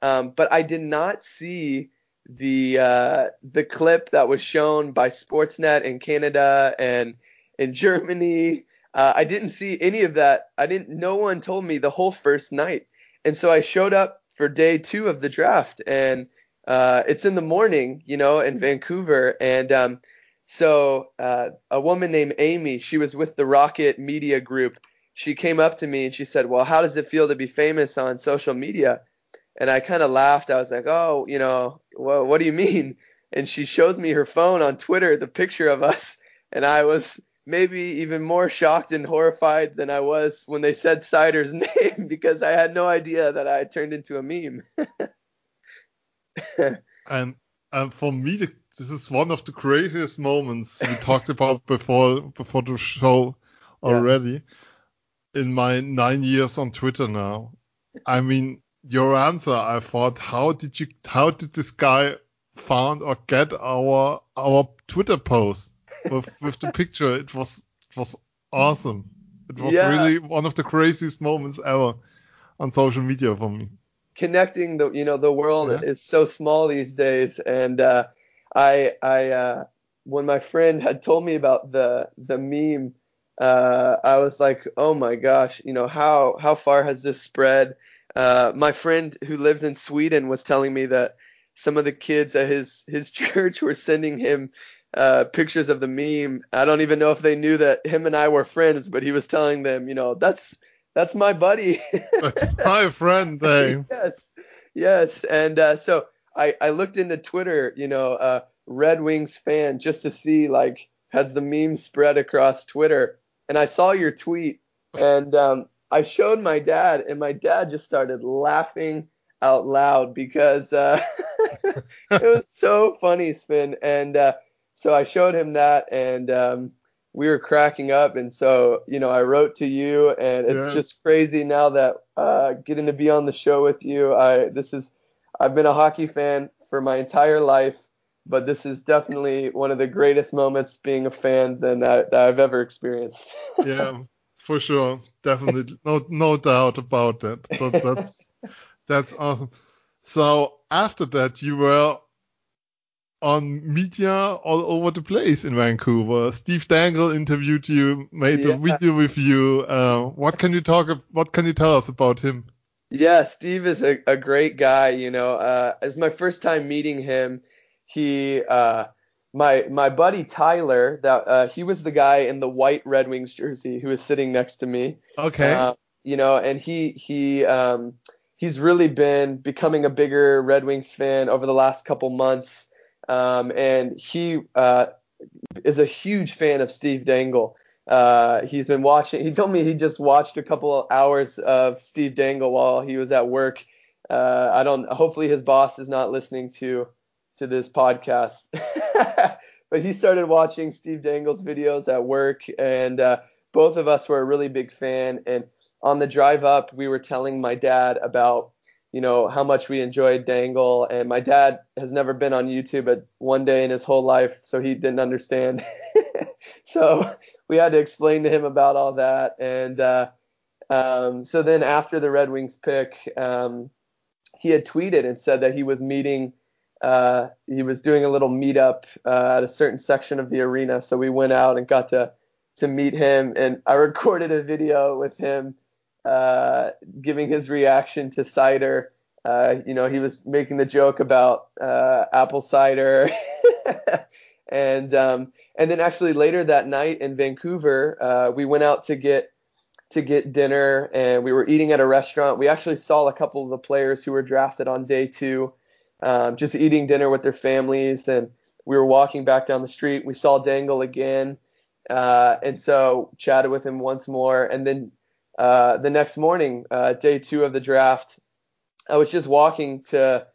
[SPEAKER 3] um, but I did not see the uh, the clip that was shown by Sportsnet in Canada and in Germany. Uh, I didn't see any of that. I didn't. No one told me the whole first night, and so I showed up for day two of the draft, and uh, it's in the morning, you know, in Vancouver, and um, so uh, a woman named Amy, she was with the Rocket Media Group. She came up to me and she said, "Well, how does it feel to be famous on social media?" And I kind of laughed. I was like, "Oh, you know, well, what do you mean?" And she shows me her phone on Twitter, the picture of us, and I was maybe even more shocked and horrified than I was when they said Seider's name because I had no idea that I had turned into a meme.
[SPEAKER 2] And and for me, the, this is one of the craziest moments we talked about before before the show
[SPEAKER 3] Yeah.
[SPEAKER 2] already. In my nine years on Twitter now, I mean, your answer. I thought, how did you? How did this guy found or get our our Twitter post with with the picture? It was it was awesome. It was
[SPEAKER 3] Yeah.
[SPEAKER 2] really one of the craziest moments ever on social media for me.
[SPEAKER 3] connecting the you know the world
[SPEAKER 2] Yeah.
[SPEAKER 3] is so small these days and uh i i uh when my friend had told me about the the meme uh i was like oh my gosh you know how how far has this spread uh my friend who lives in sweden was telling me that some of the kids at his his church were sending him uh pictures of the meme i don't even know if they knew that him and i were friends but he was telling them you know that's that's my buddy
[SPEAKER 2] That's my friend, Dave.
[SPEAKER 3] yes, yes. And uh, so I, I looked into Twitter, you know, uh, Red Wings fan, just to see like has the meme spread across Twitter. And I saw your tweet, and um, I showed my dad, and my dad just started laughing out loud because uh, it was so funny, Sven. And uh, so I showed him that, and um, we were cracking up. And so, you know, I wrote to you, and it's
[SPEAKER 2] Yeah.
[SPEAKER 3] just crazy now that uh, getting to be on the show with you. I this is I've been a hockey fan for my entire life, but this is definitely one of the greatest moments being a fan than I, that I've ever experienced.
[SPEAKER 2] yeah, for sure, definitely, no no doubt about that. So that's that's awesome. So after that, you were on media all over the place in Vancouver. Steve Dangle interviewed you, made
[SPEAKER 3] Yeah.
[SPEAKER 2] a video with you. Uh, what can you talk? What can you tell us about him?
[SPEAKER 3] Yeah, Steve is a, a great guy. You know, uh, it's my first time meeting him. He, uh, my my buddy Tyler, that uh, he was the guy in the white Red Wings jersey who was sitting next to me.
[SPEAKER 2] Okay.
[SPEAKER 3] Uh, you know, and he he um, he's really been becoming a bigger Red Wings fan over the last couple months. Um, and he uh, is a huge fan of Steve Dangle. Uh, he's been watching. He told me he just watched a couple of hours of Steve Dangle while he was at work. Uh, I don't. Hopefully, his boss is not listening to to this podcast. but he started watching Steve Dangle's videos at work, and uh, both of us were a really big fan. And on the drive up, we were telling my dad about you know how much we enjoyed Dangle, and my dad has never been on YouTube at one day in his whole life, so he didn't understand. so we had to explain to him about all that, and uh, um, so then after the Red Wings pick, um, he had tweeted and said that he was meeting. Uh, he was doing a little meetup uh, at a certain section of the arena, so we went out and got to to meet him, and I recorded a video with him uh, giving his reaction to Seider. Uh, you know, he was making the joke about uh, apple cider, and um, and then actually later that night in Vancouver, uh, we went out to get to get dinner, and we were eating at a restaurant. We actually saw a couple of the players who were drafted on day two, um, just eating dinner with their families, and we were walking back down the street. We saw Dangle again, uh, and so chatted with him once more, and then uh, the next morning, uh, day two of the draft, I was just walking to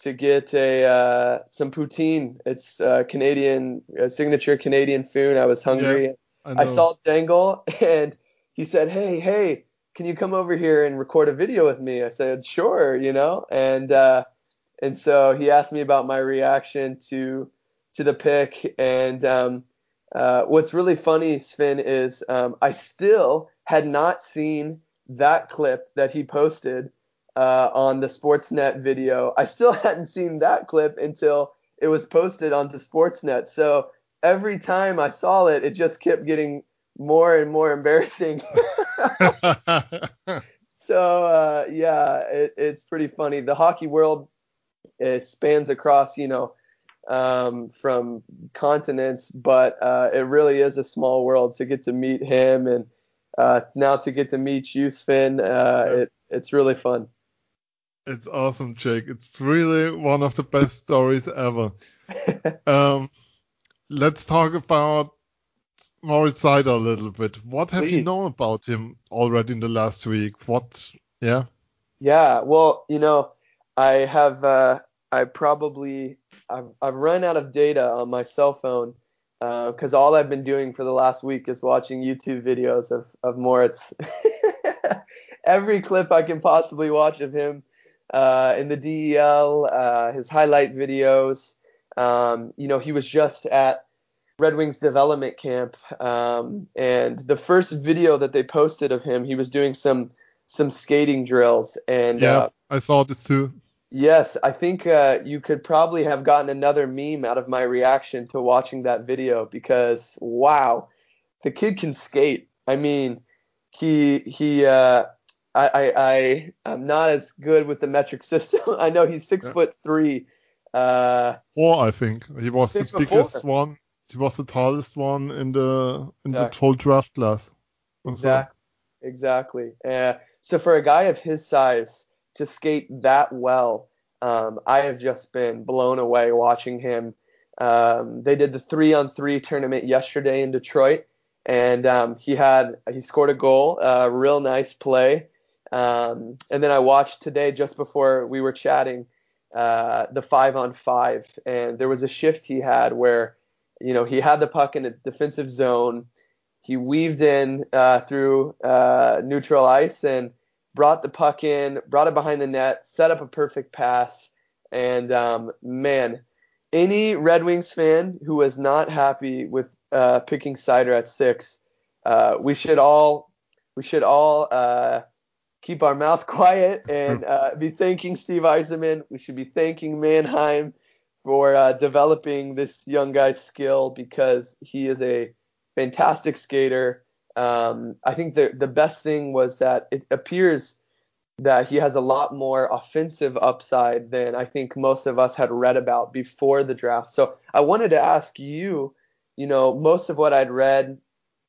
[SPEAKER 3] to get a uh, some poutine. It's uh, Canadian signature Canadian food. I was hungry.
[SPEAKER 2] I,
[SPEAKER 3] I saw Dangle and he said, "Hey, hey, can you come over here and record a video with me?" I said, "Sure," you know, and uh, and so he asked me about my reaction to to the pick, and um, uh, what's really funny, Sven, is um, I still had not seen that clip that he posted uh, on the Sportsnet video. I still hadn't seen that clip until it was posted onto Sportsnet. So every time I saw it, it just kept getting more and more embarrassing. so uh, yeah, it, it's pretty funny. The hockey world it spans across, you know, um, from continents, but uh, it really is a small world to get to meet him and uh, now to get to meet you, Sven. Uh,
[SPEAKER 2] Yeah.
[SPEAKER 3] it, it's really fun.
[SPEAKER 2] It's awesome, Jake. It's really one of the best stories ever. um, let's talk about Moritz Seider a little bit. What have you known about him already in the last week? What? Yeah.
[SPEAKER 3] Yeah, well, you know, I have uh, I probably I've, I've run out of data on my cell phone because all I've been doing for the last week is watching YouTube videos of of Moritz. Every clip I can possibly watch of him uh, in the DEL, uh, his highlight videos. Um, you know, he was just at Red Wings development camp, um, and the first video that they posted of him, he was doing some some skating drills, and
[SPEAKER 2] Yeah.
[SPEAKER 3] uh,
[SPEAKER 2] I saw this too.
[SPEAKER 3] Yes, I think uh, you could probably have gotten another meme out of my reaction to watching that video because wow, the kid can skate. I mean, he he. Uh, I I I am not as good with the metric system. I know he's six
[SPEAKER 2] Yeah.
[SPEAKER 3] foot three. Uh,
[SPEAKER 2] Four, I think. He was the biggest
[SPEAKER 3] four.
[SPEAKER 2] one. He was the tallest one in the in the
[SPEAKER 3] Exactly.
[SPEAKER 2] whole draft class. And so-
[SPEAKER 3] Exactly. Exactly. Uh, so for a guy of his size to skate that well, um, I have just been blown away watching him. Um, they did the three on three tournament yesterday in Detroit, and um, he had he scored a goal, a real nice play. Um, and then I watched today just before we were chatting. uh, the five on five, and there was a shift he had where, you know, he had the puck in a defensive zone. He weaved in uh, through uh, neutral ice and brought the puck in, brought it behind the net, set up a perfect pass, and um, man, any Red Wings fan who was not happy with uh, picking Seider at six, uh, we should all we should all uh, keep our mouth quiet and uh, be thanking Steve Yzerman. We should be thanking Mannheim for uh, developing this young guy's skill because he is a fantastic skater. Um, I think the the best thing was that it appears that he has a lot more offensive upside than I think most of us had read about before the draft. So I wanted to ask you, you know, most of what I'd read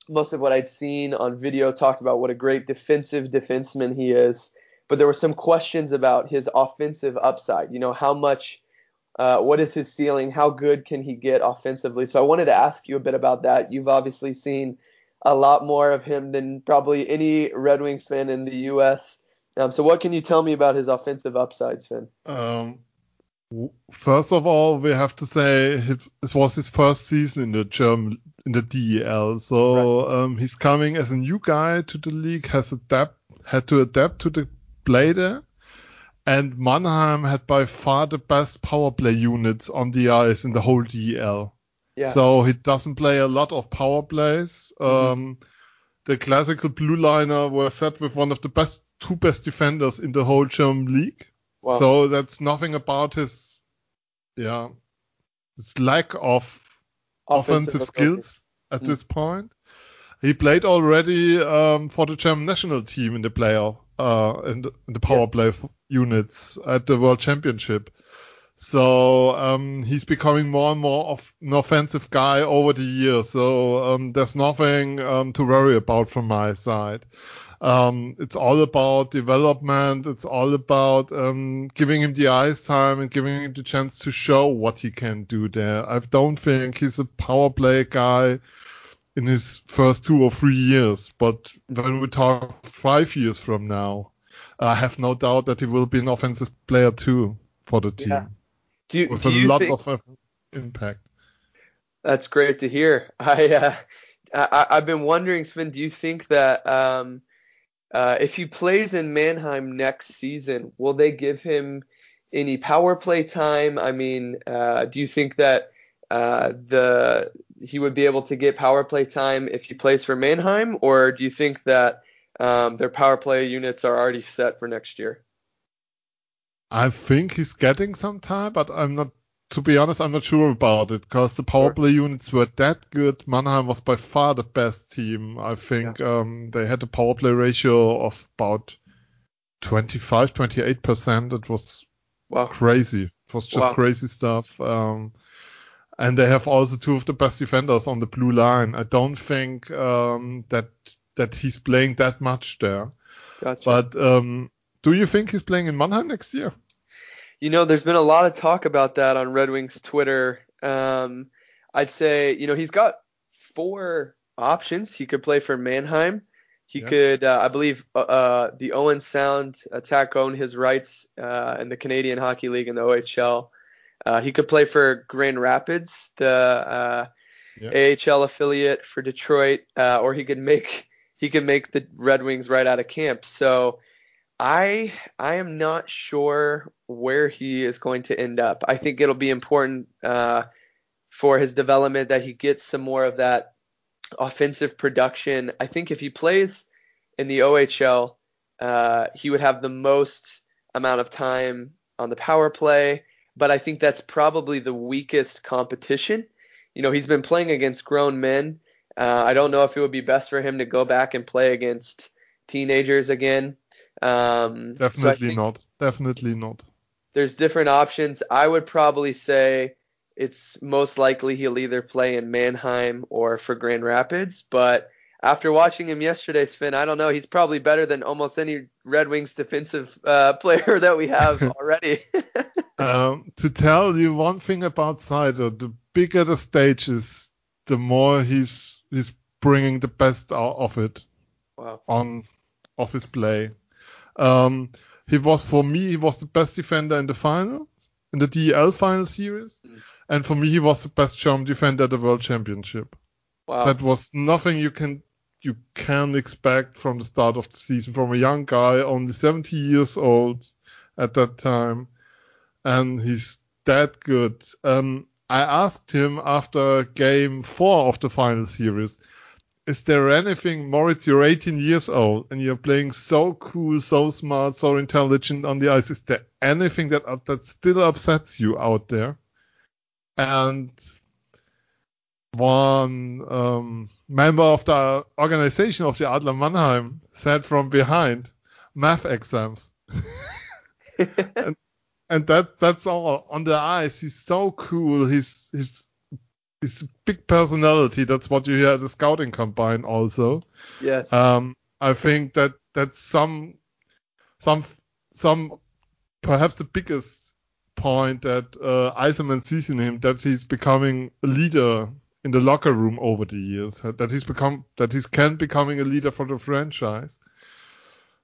[SPEAKER 3] most of what I'd seen on video talked about what a great defensive defenseman he is, but there were some questions about his offensive upside. You know, how much, uh, what is his ceiling? How good can he get offensively? So I wanted to ask you a bit about that. You've obviously seen a lot more of him than probably any Red Wings fan in the U.S. Um, so what can you tell me about his offensive upside, Sven?
[SPEAKER 2] Um, First of all, we have to say this was his first season in the German in the DEL, so right. um, he's coming as a new guy to the league, has adapt had to adapt to the play there, and Mannheim had by far the best power play units on the ice in the whole DEL. Yeah. So he doesn't play a lot of power plays. Mm-hmm. Um, the classical blue liner were set with one of the best two best defenders in the whole German league. Wow. So that's nothing about his, yeah, his lack of offensive, offensive skills at mm. this point. He played already um, for the German national team in the playoff, uh, in the, in the power yeah. play units at the World Championship. So um, he's becoming more and more of an offensive guy over the years. So um, there's nothing um, to worry about from my side. Um, it's all about development. It's all about um, giving him the ice time and giving him the chance to show what he can do there. I don't think he's a power play guy in his first two or three years, but when we talk five years from now, I have no doubt that he will be an offensive player too for the team. Yeah.
[SPEAKER 3] Do you,
[SPEAKER 2] with
[SPEAKER 3] do
[SPEAKER 2] a
[SPEAKER 3] you
[SPEAKER 2] lot
[SPEAKER 3] think...
[SPEAKER 2] of impact.
[SPEAKER 3] That's great to hear. I, uh, I I've been wondering, Sven. Do you think that um, uh, if he plays in Mannheim next season, will they give him any power play time? I mean, uh, do you think that uh, the he would be able to get power play time if he plays for Mannheim, or do you think that um, their power play units are already set for next year?
[SPEAKER 2] I think he's getting some time, but I'm not to be honest, I'm not sure about it because the power play units were that good. Mannheim was by far the best team. I think yeah. um, they had a power play ratio of about 25, 28 percent. It was wow. crazy. It was just wow. crazy stuff. Um, and they have also two of the best defenders on the blue line. I don't think um, that that he's playing that much there.
[SPEAKER 3] Gotcha.
[SPEAKER 2] But um, do you think he's playing in Mannheim next year?
[SPEAKER 3] You know, there's been a lot of talk about that on Red Wings Twitter. Um, I'd say, you know, he's got four options. He could play for Mannheim. He yeah. could, uh, I believe, uh, uh, the Owen Sound attack own his rights uh, in the Canadian Hockey League and the OHL. Uh, he could play for Grand Rapids, the uh, yeah. AHL affiliate for Detroit, or he could make he could make the Red Wings right out of camp. So I I am not sure where he is going to end up. I think it'll be important uh, for his development that he gets some more of that offensive production. I think if he plays in the OHL, uh, he would have the most amount of time on the power play. But I think that's probably the weakest competition. You know, he's been playing against grown men. Uh, I don't know if it would be best for him to go back and play against teenagers again. Um,
[SPEAKER 2] Definitely so not. Definitely not.
[SPEAKER 3] There's different options. I would probably say it's most likely he'll either play in Mannheim or for Grand Rapids. But after watching him yesterday, Sven, I don't know. He's probably better than almost any Red Wings defensive uh, player that we have already.
[SPEAKER 2] um, to tell you one thing about Seider, the bigger the stage is, the more he's he's bringing the best out of it
[SPEAKER 3] wow.
[SPEAKER 2] on of his play. Um, he was for me he was the best defender in the final, in the DEL final series.
[SPEAKER 3] Mm.
[SPEAKER 2] And for me, he was the best German defender at the World Championship.
[SPEAKER 3] Wow.
[SPEAKER 2] That was nothing you can you can expect from the start of the season from a young guy, only 70 years old at that time, and he's that good. Um, I asked him after game four of the final series, is there anything, Moritz, you're 18 years old and you're playing so cool, so smart, so intelligent on the ice. Is there anything that, that still upsets you out there? And one um, member of the organization of the Adler Mannheim said from behind, math exams. and, and that that's all on the ice. He's so cool. He's he's he's a big personality. That's what you hear at the scouting combine also.
[SPEAKER 3] yes.
[SPEAKER 2] Um, I think that that's some some some perhaps the biggest point that uh, Yzerman sees in him that he's becoming a leader in the locker room over the years. That he's become that he's can becoming a leader for the franchise.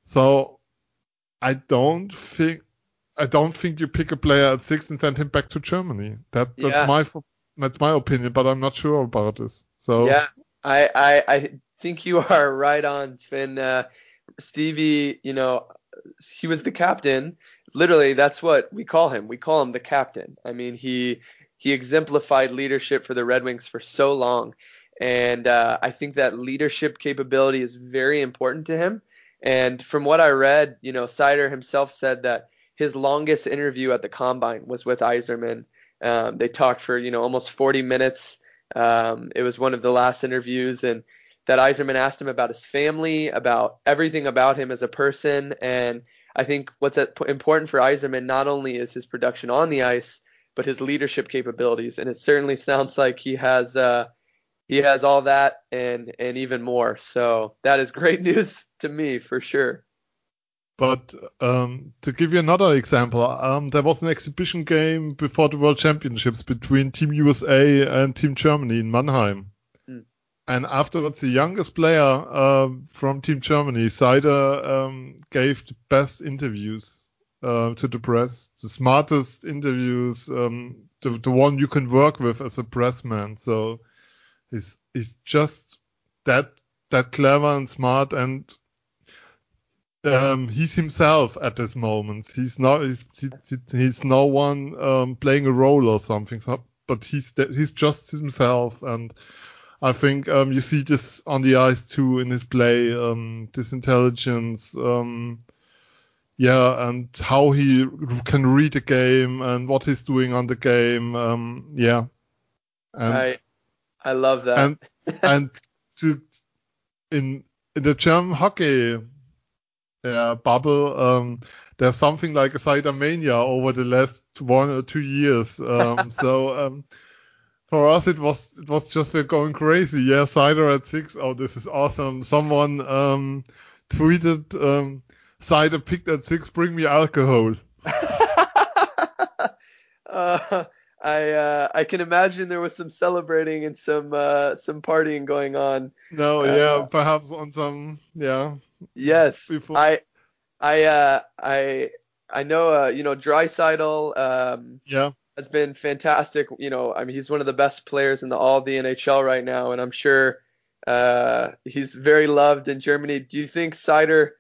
[SPEAKER 2] So I don't think I don't think you pick a player at six and send him back to Germany. That that's
[SPEAKER 3] Yeah.
[SPEAKER 2] my that's my opinion, but I'm not sure about this. So
[SPEAKER 3] Yeah, I, I I think you are right on, Sven. Uh, Stevie, you know, he was the captain. Literally, that's what we call him. We call him the captain. I mean, he he exemplified leadership for the Red Wings for so long, and uh, I think that leadership capability is very important to him. And from what I read, you know, Seider himself said that his longest interview at the combine was with Yzerman. Um, they talked for you know almost 40 minutes. Um, it was one of the last interviews, and that Yzerman asked him about his family, about everything about him as a person. And I think what's important for Yzerman not only is his production on the ice, but his leadership capabilities. And it certainly sounds like he has uh, he has all that and and even more. So that is great news to me for sure.
[SPEAKER 2] But um, to give you another example, um, there was an exhibition game before the World Championships between Team USA and Team Germany in Mannheim.
[SPEAKER 3] Mm.
[SPEAKER 2] And afterwards, the youngest player um from Team Germany, Seider, um, gave the best interviews uh, to the press, the smartest interviews, um, the, the one you can work with as a pressman. So he's he's just that that clever and smart and um, he's himself at this moment. He's not he's, he- he's no one um, playing a role or something. So, but he's he's just himself, and I think um, you see this on the ice too in his play. Um, this intelligence, um, yeah, and how he can read the game and what he's doing on the game. Um, yeah, and
[SPEAKER 3] I I love that.
[SPEAKER 2] and and to in in the German hockey uh, bubble, um, there's something like a Seider mania over the last one or two years. Um, so um, for us, it was it was just we're going crazy. Yeah, Seider at six. Oh, this is awesome. Someone um, tweeted um, Seider picked at six. Bring me alcohol.
[SPEAKER 3] uh, I uh, I can imagine there was some celebrating and some uh, some partying going on.
[SPEAKER 2] No,
[SPEAKER 3] Uh,
[SPEAKER 2] yeah, perhaps on some yeah.
[SPEAKER 3] Yes,
[SPEAKER 2] Before-
[SPEAKER 3] I I uh, I I know uh, you know Draisaitl um,
[SPEAKER 2] Yeah,
[SPEAKER 3] has been fantastic. You know, I mean he's one of the best players in the all the NHL right now, and I'm sure uh, he's very loved in Germany. Do you think Seider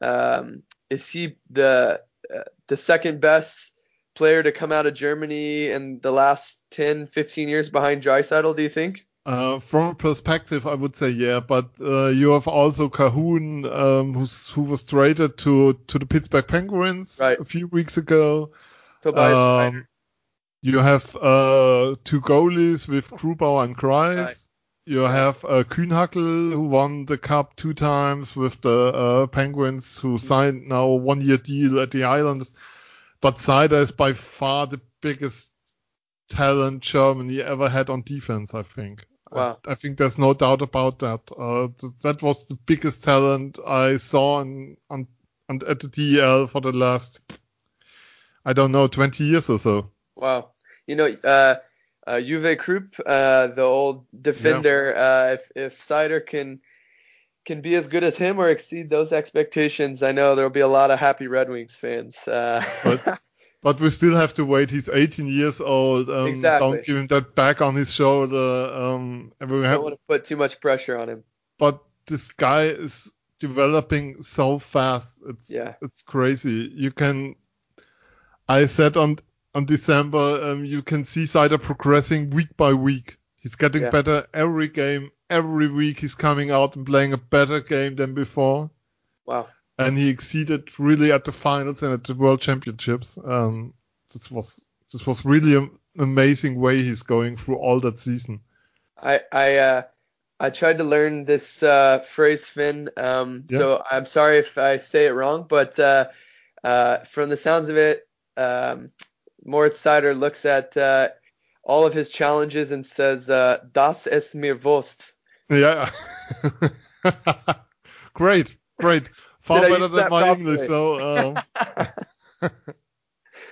[SPEAKER 3] um, is he the uh, the second best player to come out of Germany in the last 10, 15 years behind Draisaitl? Do you think?
[SPEAKER 2] Uh, from a perspective, I would say yeah, but uh, you have also Kahun, um, who's, who was traded to to the Pittsburgh Penguins
[SPEAKER 3] Right.
[SPEAKER 2] a few weeks ago.
[SPEAKER 3] Tobias
[SPEAKER 2] Um, you have uh, two goalies with Grubauer and Greiss.
[SPEAKER 3] Right.
[SPEAKER 2] You have uh, Kühnhackel, who won the cup two times with the uh, Penguins, who
[SPEAKER 3] Mm-hmm.
[SPEAKER 2] signed now a one-year deal at the Islanders. But Seider is by far the biggest talent Germany ever had on defense, I think.
[SPEAKER 3] Wow.
[SPEAKER 2] I, I think there's no doubt about that. Uh, th- that was the biggest talent I saw on, on, on at the DEL for the last, I don't know, 20 years or so.
[SPEAKER 3] Wow. You know, uh, uh, Uwe Krupp, uh, the old defender, uh, if if Seider can can be as good as him or exceed those expectations, I know there'll be a lot of happy Red Wings fans. Uh,
[SPEAKER 2] But- But we still have to wait. He's 18 years old. Um,
[SPEAKER 3] Exactly.
[SPEAKER 2] Don't give him that back on his shoulder. Um, and we have,
[SPEAKER 3] don't want to put too much pressure on him.
[SPEAKER 2] but this guy is developing so fast. It's
[SPEAKER 3] Yeah.
[SPEAKER 2] it's crazy. You can. I said on on December, um, you can see Seider progressing week by week. He's getting
[SPEAKER 3] Yeah.
[SPEAKER 2] better every game. Every week he's coming out and playing a better game than before.
[SPEAKER 3] Wow.
[SPEAKER 2] And he exceeded really at the finals and at the World Championships. Um, this was this was really an amazing way he's going through all that season.
[SPEAKER 3] I I uh, I tried to learn this uh, phrase, Finn. Um,
[SPEAKER 2] Yeah.
[SPEAKER 3] So I'm sorry if I say it wrong, but uh, uh, from the sounds of it, um, Moritz Seider looks at uh, all of his challenges and says, uh, "Das ist mir Wurst."
[SPEAKER 2] Yeah, great, great, far better than my
[SPEAKER 3] properly?
[SPEAKER 2] English. So, um,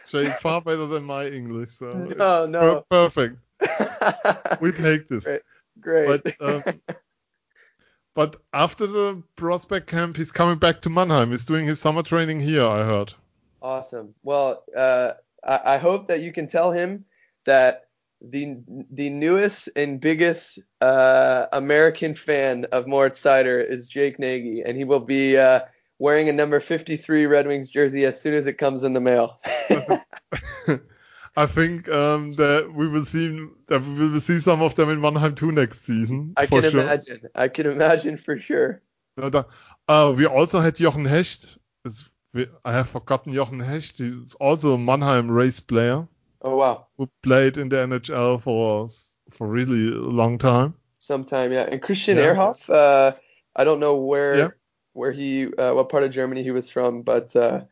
[SPEAKER 2] Jay, far better than my English. So
[SPEAKER 3] no, no.
[SPEAKER 2] per- perfect. We take this.
[SPEAKER 3] Great. Great.
[SPEAKER 2] But um, but after the prospect camp, he's coming back to Mannheim. He's doing his summer training here. I heard.
[SPEAKER 3] Awesome. Well, uh, I, I hope that you can tell him that the the newest and biggest uh, American fan of Moritz Seider is Jake Nagy, and he will be uh, wearing a number 53 Red Wings jersey as soon as it comes in the mail.
[SPEAKER 2] I think um, that we will see that we will see some of them in Mannheim too next season.
[SPEAKER 3] I can
[SPEAKER 2] sure.
[SPEAKER 3] imagine. I can imagine for sure.
[SPEAKER 2] Uh, we also had Jochen Hecht. I have forgotten Jochen Hecht. He's also a Mannheim race player
[SPEAKER 3] Oh wow.
[SPEAKER 2] who played in the NHL for for really a long time.
[SPEAKER 3] Sometime, yeah. And Christian
[SPEAKER 2] Yeah.
[SPEAKER 3] Ehrhoff, uh, I don't know where
[SPEAKER 2] Yeah.
[SPEAKER 3] Where he uh, what part of Germany he was from, but uh,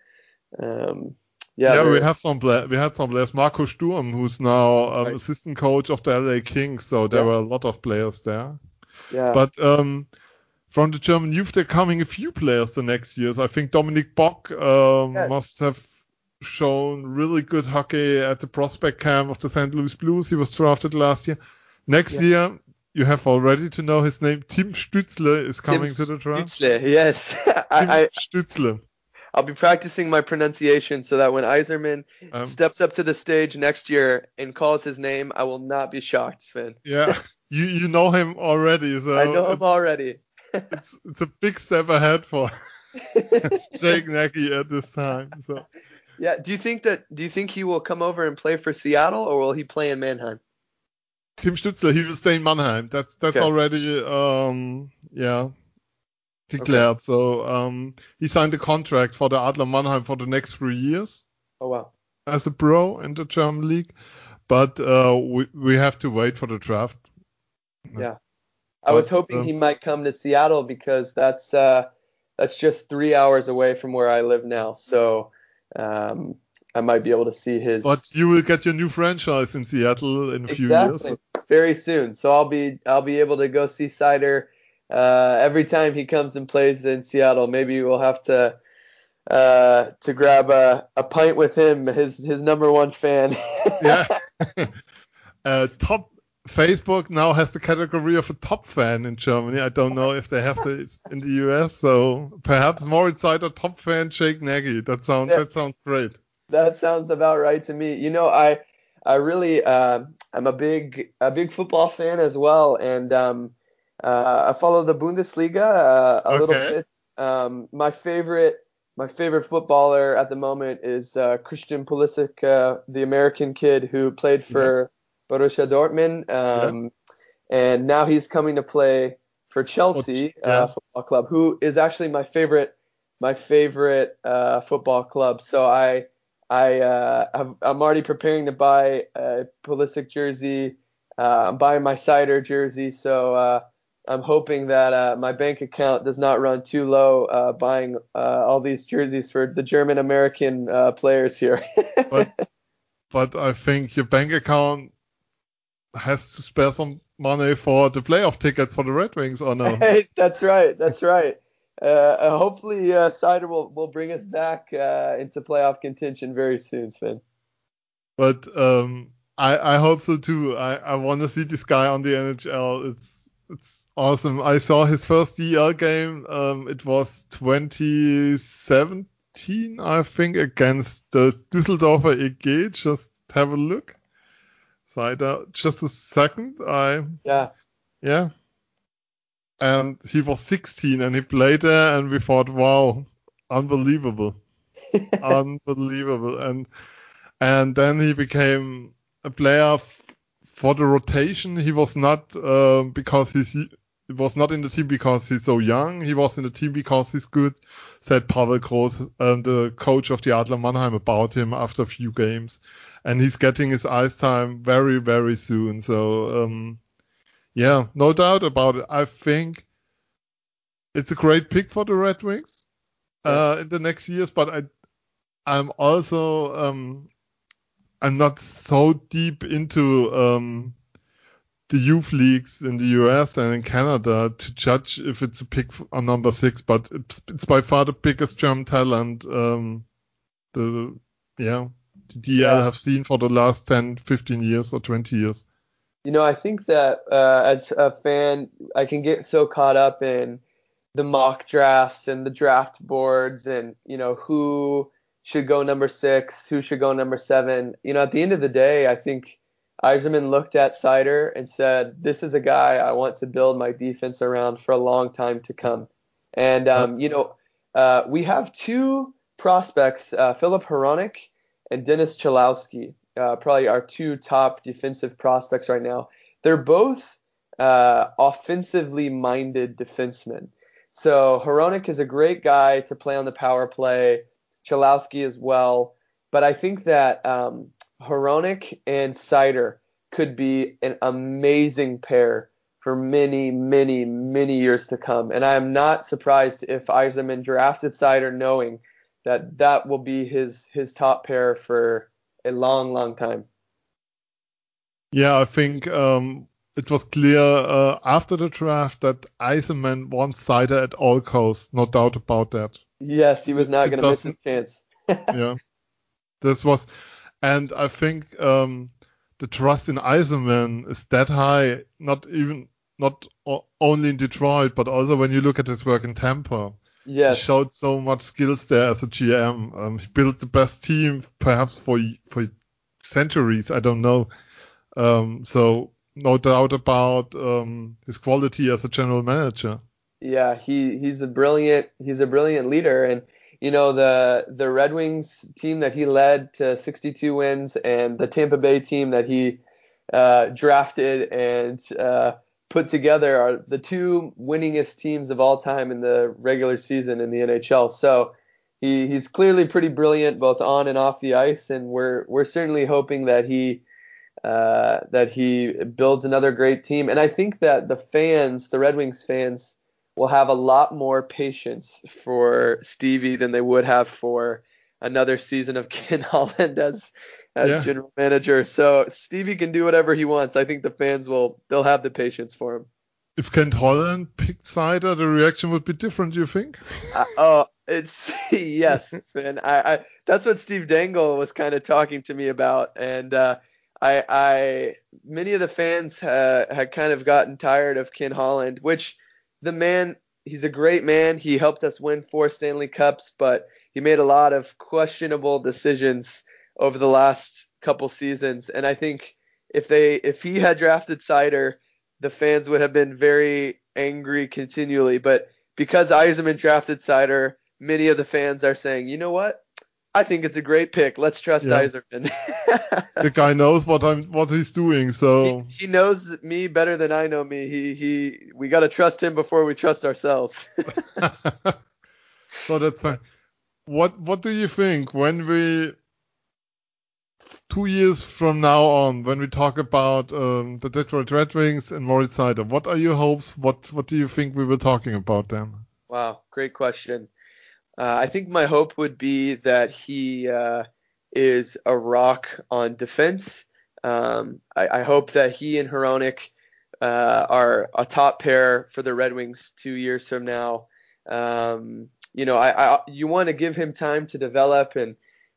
[SPEAKER 3] um, yeah.
[SPEAKER 2] Yeah, we have some pla- we had some players. Marco Sturm, who's now um,
[SPEAKER 3] Right.
[SPEAKER 2] assistant coach of the LA Kings. So there
[SPEAKER 3] Yeah.
[SPEAKER 2] were a lot of players there.
[SPEAKER 3] yeah.
[SPEAKER 2] But um, from the German youth, they're coming a few players the next years. I think Dominik Bokk um,
[SPEAKER 3] Yes.
[SPEAKER 2] must have shown really good hockey at the prospect camp of the St. Louis Blues. He was drafted last year. Next
[SPEAKER 3] Yeah.
[SPEAKER 2] year, you have already to know his name. Tim Stützle is coming
[SPEAKER 3] Tim
[SPEAKER 2] to the draft.
[SPEAKER 3] Stützle, yes.
[SPEAKER 2] Tim
[SPEAKER 3] I,
[SPEAKER 2] Stützle.
[SPEAKER 3] I'll be practicing my pronunciation so that when Yzerman
[SPEAKER 2] Um,
[SPEAKER 3] steps up to the stage next year and calls his name, I will not be shocked, Sven.
[SPEAKER 2] yeah, you you know him already, so
[SPEAKER 3] I know him already.
[SPEAKER 2] it's it's a big step ahead for Jake Nagy at this time. So
[SPEAKER 3] yeah. Do you think that? Do you think he will come over and play for Seattle, or will he play in Mannheim?
[SPEAKER 2] Tim Stützle, he will stay in Mannheim. That's that's
[SPEAKER 3] Okay.
[SPEAKER 2] already um yeah declared. So um he signed a contract for the Adler Mannheim for the next three years
[SPEAKER 3] Oh wow.
[SPEAKER 2] as a pro in the German league. But uh we we have to wait for the draft.
[SPEAKER 3] Yeah. I was hoping
[SPEAKER 2] um,
[SPEAKER 3] he might come to Seattle because that's uh, that's just three hours away from where I live now. So um, I might be able to see his
[SPEAKER 2] But you will get your new franchise in Seattle in a few
[SPEAKER 3] exactly
[SPEAKER 2] years.
[SPEAKER 3] very soon. So I'll be I'll be able to go see Seider uh, every time he comes and plays in Seattle. Maybe we'll have to uh, to grab a, a pint with him, his his number one fan.
[SPEAKER 2] yeah. uh, top Facebook now has the category of a top fan in Germany. I don't know if they have this in the US. So perhaps Moritz Seider top fan Jake Nagy. That sounds
[SPEAKER 3] Yeah.
[SPEAKER 2] that sounds great.
[SPEAKER 3] That sounds about right to me. You know, I I really uh, I'm a big a big football fan as well, and um, uh, I follow the Bundesliga uh, a little bit. Um, my favorite my favorite footballer at the moment is uh, Christian Pulisic, uh, the American kid who played for Borussia Dortmund, um, and now he's coming to play for Chelsea
[SPEAKER 2] yeah.
[SPEAKER 3] uh, Football Club, who is actually my favorite my favorite uh, football club. So I I uh, I'm, I'm already preparing to buy a Pulisic jersey. Uh, I'm buying my Seider jersey, so uh, I'm hoping that uh, my bank account does not run too low uh, buying uh, all these jerseys for the German American uh, players here.
[SPEAKER 2] But but I think your bank account has to spare some money for the playoff tickets for the Red Wings or no?
[SPEAKER 3] Hey, that's right. That's right. Uh, uh, hopefully, uh, Seider will, will bring us back uh, into playoff contention very soon, Sven.
[SPEAKER 2] But um, I I hope so too. I I want to see this guy on the NHL. It's it's awesome. I saw his first DL game. Um, it was 2017 I think, against the Düsseldorfer EG. Just have a look. Seider, just a second. I
[SPEAKER 3] yeah
[SPEAKER 2] yeah. And he was 16 and he played there, and we thought, wow, unbelievable, unbelievable. And and then he became a player for the rotation. He was not uh, because he's he was not in the team because he's so young. He was in the team because he's good. Said Pavel Groß, um, the coach of the Adler Mannheim, about him after a few games, and he's getting his ice time very very soon. So um, yeah, no doubt about it. I think it's a great pick for the Red Wings uh, in the next years, but I I'm also um, I'm not so deep into um, the youth leagues in the US and in Canada to judge if it's a pick on number six, but it's, it's by far the biggest German talent um, the yeah the DL yeah. have seen for the last 10, 15 years or 20 years.
[SPEAKER 3] You know, I think that uh, as a fan, I can get so caught up in the mock drafts and the draft boards and you know who should go number six, who should go number seven. You know, at the end of the day, I think Yzerman looked at Seider and said, "This is a guy I want to build my defense around for a long time to come." And um, you know, uh, we have two prospects, uh, Filip Hronek and Dennis Cholowski, uh, probably our two top defensive prospects right now. They're both uh, offensively minded defensemen. So Hronek is a great guy to play on the power play Cholowski as well. But I think that um, Hronek and Seider could be an amazing pair for many, many, many years to come. And I am not surprised if Yzerman drafted Seider knowing that that will be his his top pair for a long, long time.
[SPEAKER 2] Yeah, I think um, it was clear uh, after the draft that Yzerman wants Seider at all costs. No doubt about that.
[SPEAKER 3] Yes, he was not going to miss his chance.
[SPEAKER 2] yeah, this was, and I think um, the trust in Yzerman is that high. Not even not only in Detroit, but also when you look at his work in Tampa.
[SPEAKER 3] Yes.
[SPEAKER 2] He showed so much skills there as a GM. Um, he built the best team perhaps for for centuries. I don't know. Um, so no doubt about um, his quality as a general manager.
[SPEAKER 3] Yeah, he he's a brilliant he's a brilliant leader, and you know the the Red Wings team that he led to 62 wins, and the Tampa Bay team that he uh, drafted and uh, put together are the two winningest teams of all time in the regular season in the NHL. So he he's clearly pretty brilliant both on and off the ice, and we're we're certainly hoping that he uh, that he builds another great team. And I think that the fans, the Red Wings fans, will have a lot more patience for Stevie than they would have for another season of Ken Holland as as yeah. general manager. So Stevie can do whatever he wants. I think the fans will they'll have the patience for him.
[SPEAKER 2] If Ken Holland picked Seider, the reaction would be different. Do you think?
[SPEAKER 3] uh, oh, it's yes, man. I, I that's what Steve Dangle was kind of talking to me about, and uh, I I many of the fans uh, had kind of gotten tired of Ken Holland, which the man, he's a great man. He helped us win four Stanley Cups, but he made a lot of questionable decisions over the last couple seasons. And I think if they if he had drafted Seider, the fans would have been very angry continually. But because Yzerman drafted Seider, many of the fans are saying, you know what? I think it's a great pick. Let's trust yeah. Yzerman.
[SPEAKER 2] the guy knows what I'm what he's doing, so
[SPEAKER 3] he, he, knows me better than I know me. He he we got to trust him before we trust ourselves.
[SPEAKER 2] so that's fine. What what do you think when we two years from now on when we talk about um, the Detroit Red Wings and Moritz Seider? What are your hopes? What what do you think we were talking about then?
[SPEAKER 3] Wow, great question. Uh, I think my hope would be that he uh, is a rock on defense. Um, I, I, hope that he and Hronek uh, are a top pair for the Red Wings two years from now. Um, you know, I, I you want to give him time to develop, and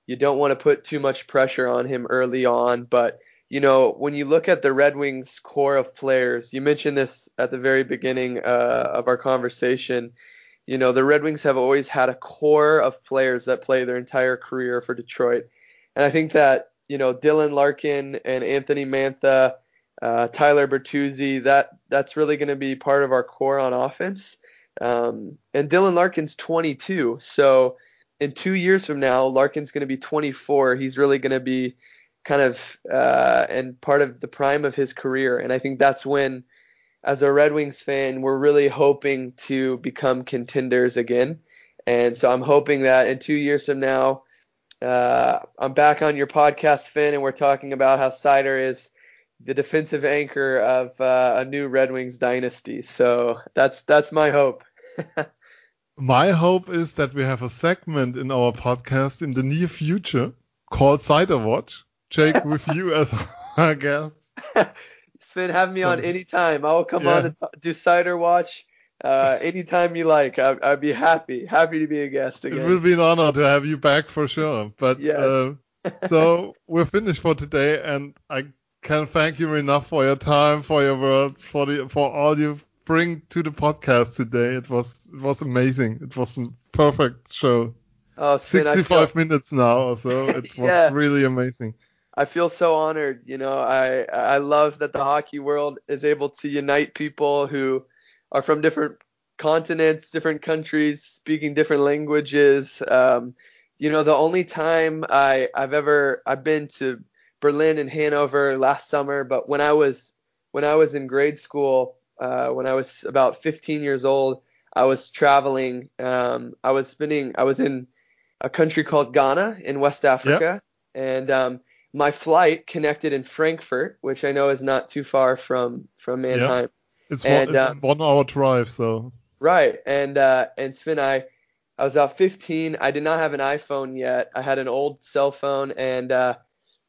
[SPEAKER 3] you don't want to put too much pressure on him early on. But you know, when you look at the Red Wings core of players, you mentioned this at the very beginning uh, of our conversation you know, the Red Wings have always had a core of players that play their entire career for Detroit. And I think that, you know, Dylan Larkin and Anthony Mantha, uh, Tyler Bertuzzi, that that's really going to be part of our core on offense. Um, and Dylan Larkin's 22, so in two years from now, Larkin's going to be 24. He's really going to be kind of uh, and part of the prime of his career. And I think that's when, as a Red Wings fan, we're really hoping to become contenders again. And so I'm hoping that in two years from now, uh, I'm back on your podcast, Finn, and we're talking about how Seider is the defensive anchor of uh, a new Red Wings dynasty. So that's that's my hope.
[SPEAKER 2] my hope is that we have a segment in our podcast in the near future called Seider Watch. Jake, with you as our guest.
[SPEAKER 3] Sven, have me on anytime. I will come yeah. on and do Seider Watch uh, anytime you like. I, would be happy, happy to be a guest again.
[SPEAKER 2] It will be an honor to have you back for sure. But yes. uh, so we're finished for today, and I can't thank you enough for your time, for your words, for the for all you bring to the podcast today. It was it was amazing. It was a perfect show.
[SPEAKER 3] Oh, Sven,
[SPEAKER 2] 65 feel... minutes now, so it was yeah. really amazing.
[SPEAKER 3] I feel so honored. You know, I I love that the hockey world is able to unite people who are from different continents, different countries, speaking different languages. Um, you know, the only time I I've ever I've been to Berlin and Hanover last summer, but when I was when I was in grade school, uh, when I was about 15 years old, I was traveling. Um, I was spending. I was in a country called Ghana in West Africa, yep. and um, my flight connected in Frankfurt, which I know is not too far from from Mannheim. Yep.
[SPEAKER 2] It's, and, one, it's um, one hour drive, so.
[SPEAKER 3] Right, and uh, and Sven, I I was about 15. I did not have an iPhone yet. I had an old cell phone, and uh,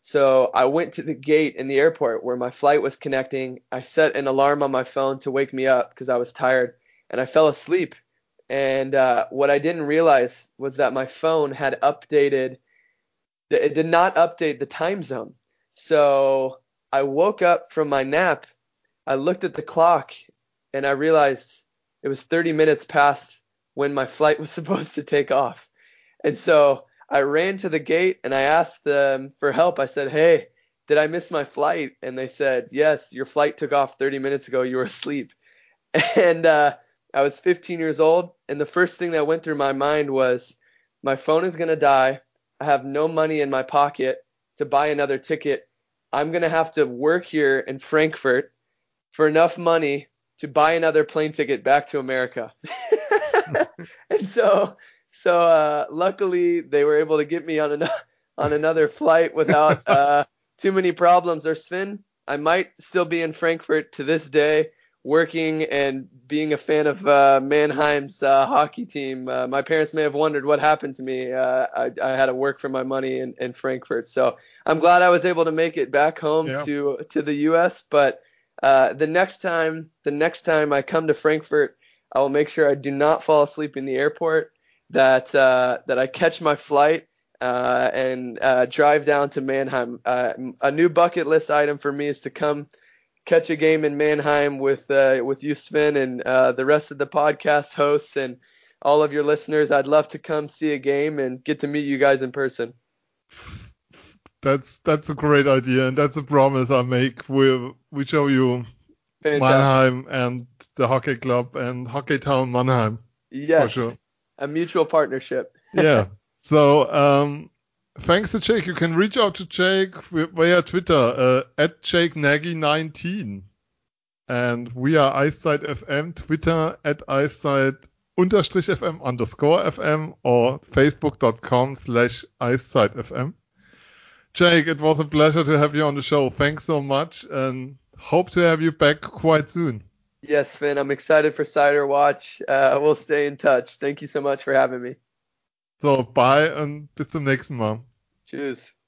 [SPEAKER 3] so I went to the gate in the airport where my flight was connecting. I set an alarm on my phone to wake me up because I was tired, and I fell asleep. And uh, what I didn't realize was that my phone had updated. It did not update the time zone. So I woke up from my nap I looked at the clock and I realized it was 30 minutes past when my flight was supposed to take off. And so I ran to the gate and I asked them for help. I said, Hey, did I miss my flight? And they said, Yes, your flight took off 30 minutes ago. You were asleep. And uh, I was 15 years old. And the first thing that went through my mind was, My phone is going to die. I have no money in my pocket to buy another ticket. I'm going to have to work here in Frankfurt for enough money to buy another plane ticket back to America. and so, so uh, luckily they were able to get me on an, on another flight without uh, too many problems. Or Sven, I might still be in Frankfurt to this day, working and being a fan of uh, Mannheim's uh, hockey team. Uh, my parents may have wondered what happened to me. Uh, I, I, had to work for my money in, in, Frankfurt, so I'm glad I was able to make it back home yeah. to to the U.S. But uh, the next time, the next time I come to Frankfurt, I will make sure I do not fall asleep in the airport. That uh, that I catch my flight uh, and uh, drive down to Mannheim. Uh, a new bucket list item for me is to come catch a game in Mannheim with uh, with you, Sven, and uh, the rest of the podcast hosts and all of your listeners. I'd love to come see a game and get to meet you guys in person.
[SPEAKER 2] That's that's a great idea, and that's a promise I make. We we show you Fantastic. Mannheim and the hockey club and Hockey Town Mannheim.
[SPEAKER 3] Yes, for sure. A mutual partnership.
[SPEAKER 2] yeah. So um, thanks to Jake. You can reach out to Jake via Twitter uh, at Jake Nagy 19 and we are Eiszeit FM, Twitter at understrich FM underscore FM or facebook.com slash Eiszeit FM. Jake, it was a pleasure to have you on the show. Thanks so much and hope to have you back quite soon.
[SPEAKER 3] Yes, Finn, I'm excited for Seider Watch. Uh, we'll stay in touch. Thank you so much for having me.
[SPEAKER 2] So, bye und bis zum nächsten Mal.
[SPEAKER 3] Tschüss.